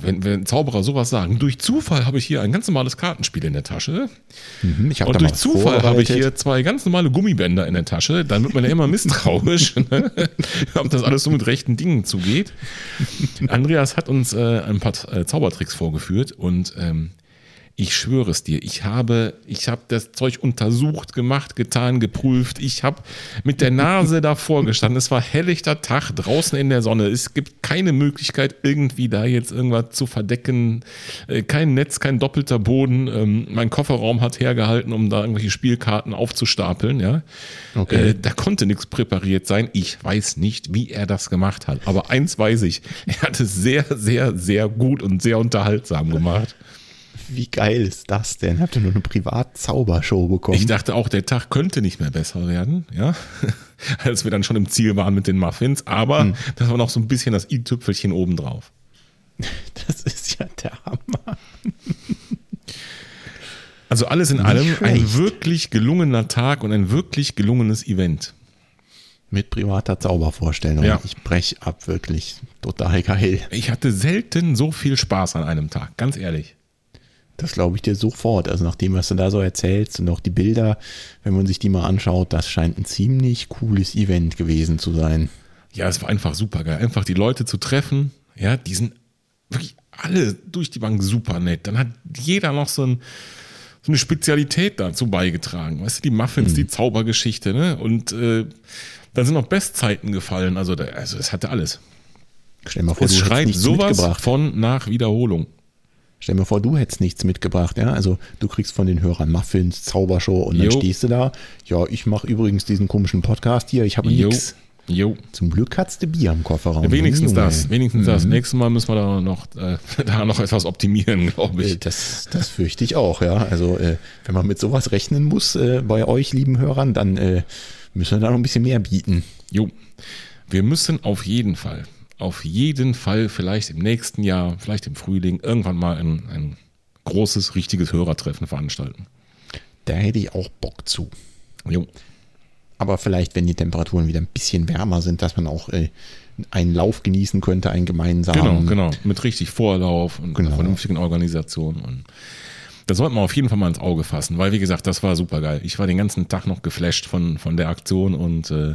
wenn, wenn Zauberer sowas sagen, durch Zufall habe ich hier ein ganz normales Kartenspiel in der Tasche. Mhm, ich Und durch Zufall habe ich hier zwei ganz normale Gummibänder in der Tasche. Dann wird man ja immer misstrauisch, ne? ob das alles so mit rechten Dingen zugeht. Andreas hat uns äh, ein paar äh, Zaubertricks vorgeführt und ähm, ich schwöre es dir, ich habe, ich habe das Zeug untersucht, gemacht, getan, geprüft. Ich habe mit der Nase davor gestanden. Es war helllichter Tag draußen in der Sonne. Es gibt keine Möglichkeit, irgendwie da jetzt irgendwas zu verdecken. Äh, Kein Netz, kein doppelter Boden. Ähm, Mein Kofferraum hat hergehalten, um da irgendwelche Spielkarten aufzustapeln. Ja, Okay. äh, da konnte nichts präpariert sein. Ich weiß nicht, wie er das gemacht hat. Aber eins weiß ich: Er hat es sehr, sehr, sehr gut und sehr unterhaltsam gemacht. Wie geil ist das denn? Habt ihr nur eine Privat-Zaubershow bekommen? Ich dachte auch, der Tag könnte nicht mehr besser werden, ja. Als wir dann schon im Ziel waren mit den Muffins, aber das war noch so ein bisschen das i-Tüpfelchen obendrauf. das ist ja der Hammer. Also alles in Nicht allem ein schlecht. wirklich gelungener Tag und ein wirklich gelungenes Event. Mit privater Zaubervorstellung. Ja. Ich brech ab, wirklich. Total geil. Ich hatte selten so viel Spaß an einem Tag, ganz ehrlich. Das glaube ich dir sofort. Also nach dem, was du da so erzählst und auch die Bilder, wenn man sich die mal anschaut, das scheint ein ziemlich cooles Event gewesen zu sein. Ja, es war einfach super geil. Einfach die Leute zu treffen, ja, diesen wirklich alle durch die Bank super nett. Dann hat jeder noch so, ein, so eine Spezialität dazu beigetragen. Weißt du, die Muffins, die Zaubergeschichte, ne? Und äh, dann sind noch Bestzeiten gefallen. Also, da, also es hatte alles. Stell dir mal vor, Es du schreit sowas mitgebracht. von nach Wiederholung. Stell dir mal vor, du hättest nichts mitgebracht, ja? Also du kriegst von den Hörern Muffins, Zaubershow und dann Jo. stehst du da. Ja, ich mache übrigens diesen komischen Podcast hier, ich habe Jo. nichts. Jo. Zum Glück hattest du Bier im Kofferraum. Wenigstens Junge. das, wenigstens das. Nächstes Mal müssen wir da noch, äh, da noch etwas optimieren, glaube Äh, ich. Das, das fürchte ich auch, ja. Also äh, wenn man mit sowas rechnen muss äh, bei euch, lieben Hörern, dann äh, müssen wir da noch ein bisschen mehr bieten. Jo. Wir müssen auf jeden Fall, auf jeden Fall vielleicht im nächsten Jahr, vielleicht im Frühling, irgendwann mal ein, ein großes, richtiges Hörertreffen veranstalten. Da hätte ich auch Bock zu. Jo. Aber vielleicht, wenn die Temperaturen wieder ein bisschen wärmer sind, dass man auch äh, einen Lauf genießen könnte, einen gemeinsamen. Genau, genau. Mit richtig Vorlauf und Genau. einer vernünftigen Organisation. Und das sollte man auf jeden Fall mal ins Auge fassen, weil wie gesagt, das war super geil. Ich war den ganzen Tag noch geflasht von, von der Aktion und äh,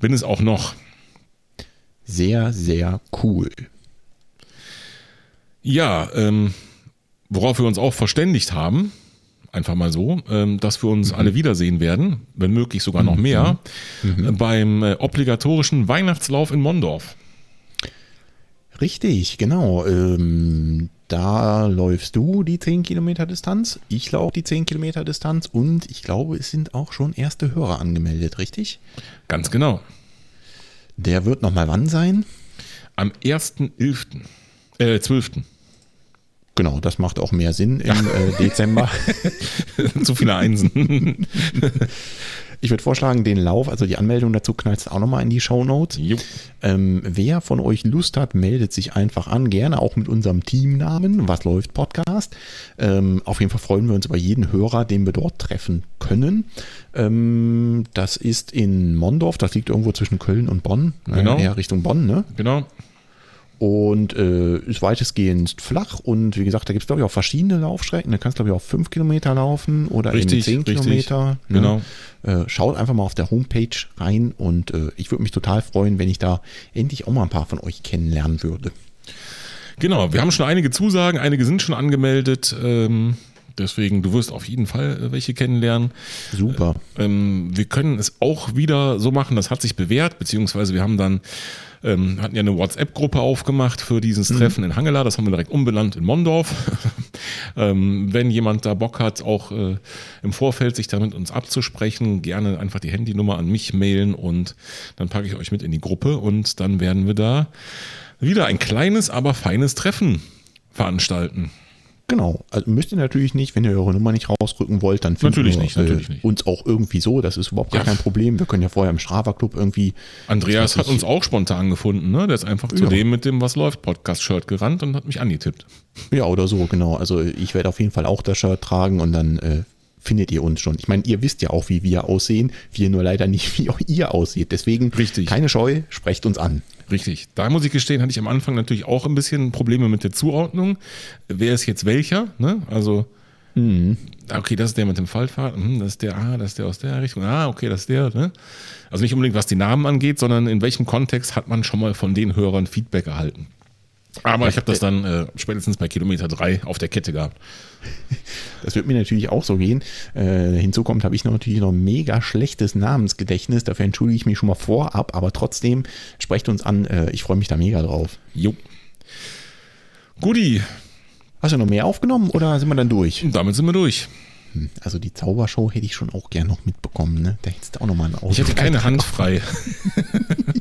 bin es auch noch. Sehr, sehr cool. Ja, ähm, worauf wir uns auch verständigt haben, einfach mal so, ähm, dass wir uns alle wiedersehen werden, wenn möglich sogar noch mehr, äh, beim äh, obligatorischen Weihnachtslauf in Mondorf. Richtig, genau. Ähm, da läufst du die 10 Kilometer Distanz, ich laufe die 10 Kilometer Distanz und ich glaube, es sind auch schon erste Hörer angemeldet, richtig? Ganz genau. Der wird nochmal wann sein? Am 1.11., äh, 12. Genau, das macht auch mehr Sinn im äh, Dezember. Zu viele Einsen. Ich würde vorschlagen, den Lauf, also die Anmeldung dazu knallst du auch nochmal in die Show Notes. Ähm, wer von euch Lust hat, meldet sich einfach an, gerne auch mit unserem Teamnamen, was läuft Podcast. Ähm, auf jeden Fall freuen wir uns über jeden Hörer, den wir dort treffen können. Ähm, das ist in Mondorf, das liegt irgendwo zwischen Köln und Bonn, Genau. äh, eher Richtung Bonn, ne? Genau. Und äh, ist weitestgehend flach und wie gesagt, da gibt es glaube ich auch verschiedene Laufstrecken. Da kannst du glaube ich auch 5 Kilometer laufen oder Richtig, eben 10 richtig. Kilometer. ne? Genau. Äh, schaut einfach mal auf der Homepage rein und äh, ich würde mich total freuen, wenn ich da endlich auch mal ein paar von euch kennenlernen würde. Genau, wir haben schon einige Zusagen, einige sind schon angemeldet. Ähm, deswegen, du wirst auf jeden Fall äh, welche kennenlernen. Super. Ähm, wir können es auch wieder so machen, das hat sich bewährt, beziehungsweise wir haben dann, ähm, hatten ja eine WhatsApp-Gruppe aufgemacht für dieses Treffen in Hangela, das haben wir direkt umbenannt in Mondorf. ähm, wenn jemand da Bock hat, auch äh, im Vorfeld sich da mit uns abzusprechen, gerne einfach die Handynummer an mich mailen und dann packe ich euch mit in die Gruppe und dann werden wir da wieder ein kleines, aber feines Treffen veranstalten. Genau. Also müsst ihr natürlich nicht, wenn ihr eure Nummer nicht rausrücken wollt, dann findet Natürlich ihr, nicht, natürlich nicht. uns auch irgendwie so. Das ist überhaupt gar Ja. kein Problem. Wir können ja vorher im Strava Club irgendwie. Andreas hat uns auch spontan gefunden, ne? Der ist einfach zu Ja. dem mit dem Was läuft Podcast-Shirt gerannt und hat mich angetippt. Ja, oder so, genau. Also ich werde auf jeden Fall auch das Shirt tragen und dann äh, findet ihr uns schon. Ich meine, ihr wisst ja auch, wie wir aussehen. Wir nur leider nicht, wie auch ihr aussieht. Deswegen Richtig. keine Scheu, sprecht uns an. Richtig. Da muss ich gestehen, hatte ich am Anfang natürlich auch ein bisschen Probleme mit der Zuordnung. Wer ist jetzt welcher? Ne? Also, okay, das ist der mit dem Faltfaden, hm, das ist der, ah, das ist der aus der Richtung, ah, okay, das ist der. Ne? Also nicht unbedingt, was die Namen angeht, sondern in welchem Kontext hat man schon mal von den Hörern Feedback erhalten. Aber ich habe das dann äh, spätestens bei Kilometer drei auf der Kette gehabt. Das wird mir natürlich auch so gehen. Äh, hinzu kommt, habe ich noch natürlich noch ein mega schlechtes Namensgedächtnis. Dafür entschuldige ich mich schon mal vorab, aber trotzdem sprecht uns an. Äh, ich freue mich da mega drauf. Jo. Guti, Hast du noch mehr aufgenommen oder sind wir dann durch? damit sind wir durch. Hm, Also die Zaubershow hätte ich schon auch gern noch mitbekommen. Ne? Da hättest du auch noch mal ein Auto. Ich hatte keine Hand frei.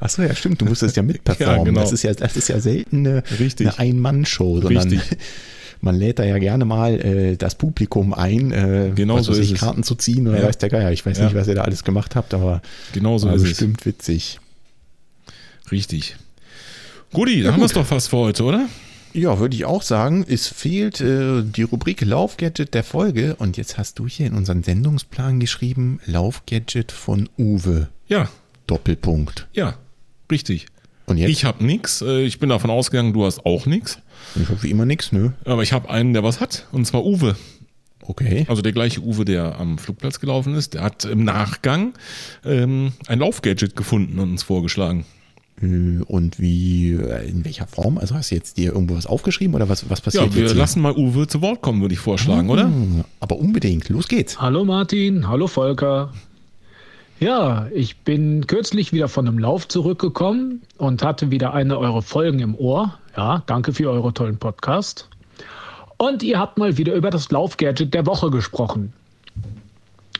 Achso, ja, stimmt. Du musstest ja mitperformen. Ja, genau. das, ist ja, das ist ja selten eine, eine Ein-Mann-Show, sondern Richtig. man lädt da ja gerne mal äh, das Publikum ein, äh, Genau so weiß ist ich, es. Karten zu ziehen oder Ja. weiß der Geier. Ich weiß Ja. nicht, was ihr da alles gemacht habt, aber Genau so war ist es. bestimmt witzig. Richtig. Guti, dann haben wir es doch fast für heute, oder? Ja, würde ich auch sagen. Es fehlt äh, die Rubrik Laufgadget der Folge. Und jetzt hast du hier in unseren Sendungsplan geschrieben, Laufgadget von Uwe. Ja, Doppelpunkt. ja, richtig. Und jetzt? Ich habe nix. äh, Ich bin davon ausgegangen, du hast auch nix. Ich habe wie immer nichts, ne? Aber ich habe einen, der was hat. Und zwar Uwe. Okay. Also der gleiche Uwe, der am Flugplatz gelaufen ist. Der hat im Nachgang ähm, ein Laufgadget gefunden und uns vorgeschlagen. Äh, Und wie, äh, in welcher Form? Also hast du jetzt dir irgendwo was aufgeschrieben oder was, was passiert Ja, wir jetzt hier? lassen mal Uwe zu Wort kommen, würde ich vorschlagen, oder? Hm, Aber unbedingt, los geht's. Hallo Martin, hallo Volker. Ja, ich bin kürzlich wieder von einem Lauf zurückgekommen und hatte wieder eine eurer Folgen im Ohr. Ja, danke für eure tollen Podcast. Und ihr habt mal wieder über das Laufgadget der Woche gesprochen.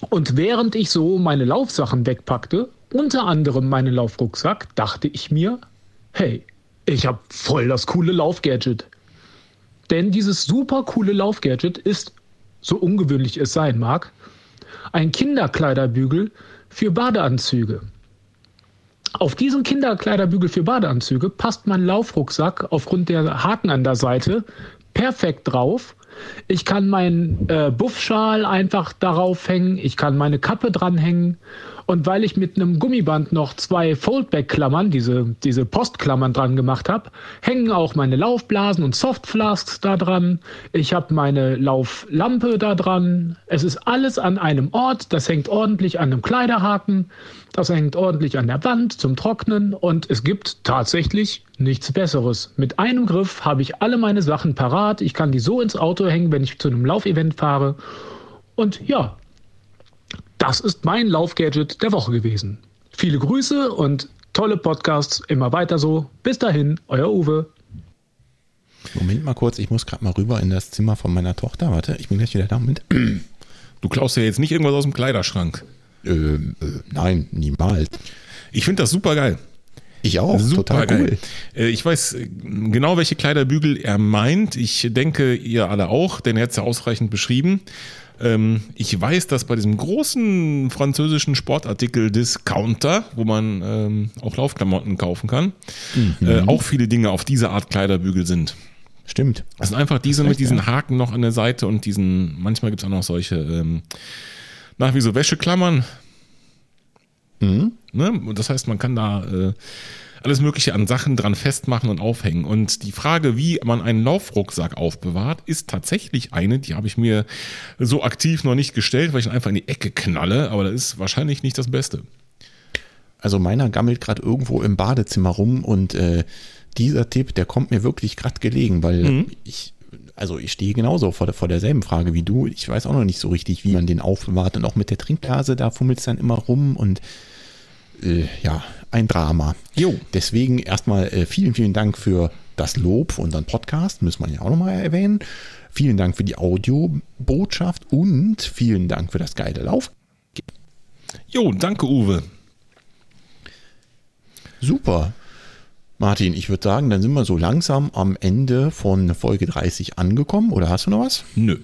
Und während ich so meine Laufsachen wegpackte, unter anderem meinen Laufrucksack, dachte ich mir, hey, ich habe voll das coole Laufgadget. Denn dieses super coole Laufgadget ist, so ungewöhnlich es sein mag, ein Kinderkleiderbügel für Badeanzüge. Auf diesen Kinderkleiderbügel für Badeanzüge passt mein Laufrucksack aufgrund der Haken an der Seite perfekt drauf. Ich kann meinen äh, Buffschal einfach darauf hängen, ich kann meine Kappe dranhängen und weil ich mit einem Gummiband noch zwei Foldback-Klammern, diese, diese Postklammern dran gemacht habe, hängen auch meine Laufblasen und Softflasks da dran. Ich habe meine Lauflampe da dran. Es ist alles an einem Ort. Das hängt ordentlich an einem Kleiderhaken. Das hängt ordentlich an der Wand zum Trocknen. Und es gibt tatsächlich nichts Besseres. Mit einem Griff habe ich alle meine Sachen parat. Ich kann die so ins Auto hängen, wenn ich zu einem Laufevent fahre. Und ja, das ist mein Laufgadget der Woche gewesen. Viele Grüße und tolle Podcasts. Immer weiter so. Bis dahin, euer Uwe. Moment mal kurz, ich muss gerade mal rüber in das Zimmer von meiner Tochter. Warte, ich bin gleich wieder da. Moment. Du klaust ja jetzt nicht irgendwas aus dem Kleiderschrank. Ähm, äh, nein, niemals. Ich finde das super geil. Ich auch, Super total cool. geil. Äh, Ich weiß äh, genau, welche Kleiderbügel er meint. Ich denke, ihr alle auch, denn er hat es ja ausreichend beschrieben. Ähm, Ich weiß, dass bei diesem großen französischen Sportartikel-Discounter, wo man ähm, auch Laufklamotten kaufen kann, Mhm. äh, auch viele Dinge auf diese Art Kleiderbügel sind. Stimmt. Das sind einfach diese mit diesen ja. Haken noch an der Seite und diesen, manchmal gibt es auch noch solche, ähm, nach wie so Wäscheklammern. Mhm. Ne? Und Das heißt, man kann da äh, alles Mögliche an Sachen dran festmachen und aufhängen. Und die Frage, wie man einen Laufrucksack aufbewahrt, ist tatsächlich eine, die habe ich mir so aktiv noch nicht gestellt, weil ich ihn einfach in die Ecke knalle, aber das ist wahrscheinlich nicht das Beste. Also meiner gammelt gerade irgendwo im Badezimmer rum und äh, dieser Tipp, der kommt mir wirklich gerade gelegen, weil Mhm. ich, also ich stehe genauso vor, der, vor derselben Frage wie du. Ich weiß auch noch nicht so richtig, wie man den aufbewahrt und auch mit der Trinkblase, da fummelt es dann immer rum und äh, ja, ein Drama. Jo. Deswegen erstmal äh, vielen, vielen Dank für das Lob für unseren Podcast, muss man ja auch nochmal erwähnen. Vielen Dank für die Audiobotschaft und vielen Dank für das geile Lauf. Jo, danke Uwe. Super. Martin, ich würde sagen, dann sind wir so langsam am Ende von Folge 30 angekommen. Oder hast du noch was? Nö.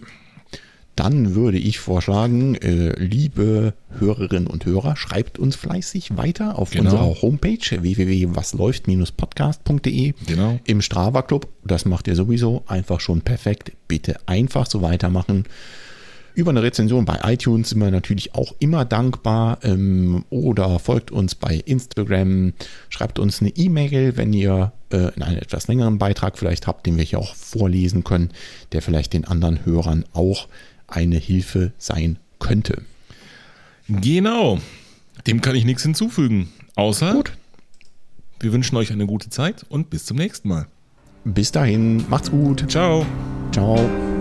Dann würde ich vorschlagen, äh, liebe Hörerinnen und Hörer, schreibt uns fleißig weiter auf Genau. unserer Homepage www.wasläuft-podcast.de Genau. im Strava Club. Das macht ihr sowieso einfach schon perfekt. Bitte einfach so weitermachen. Über eine Rezension bei iTunes sind wir natürlich auch immer dankbar. Ähm, oder folgt uns bei Instagram, schreibt uns eine E-Mail, wenn ihr äh, einen etwas längeren Beitrag vielleicht habt, den wir hier auch vorlesen können, der vielleicht den anderen Hörern auch eine Hilfe sein könnte. Genau. Dem kann ich nichts hinzufügen. Außer, Gut. wir wünschen euch eine gute Zeit und bis zum nächsten Mal. Bis dahin, macht's gut. Ciao. Ciao.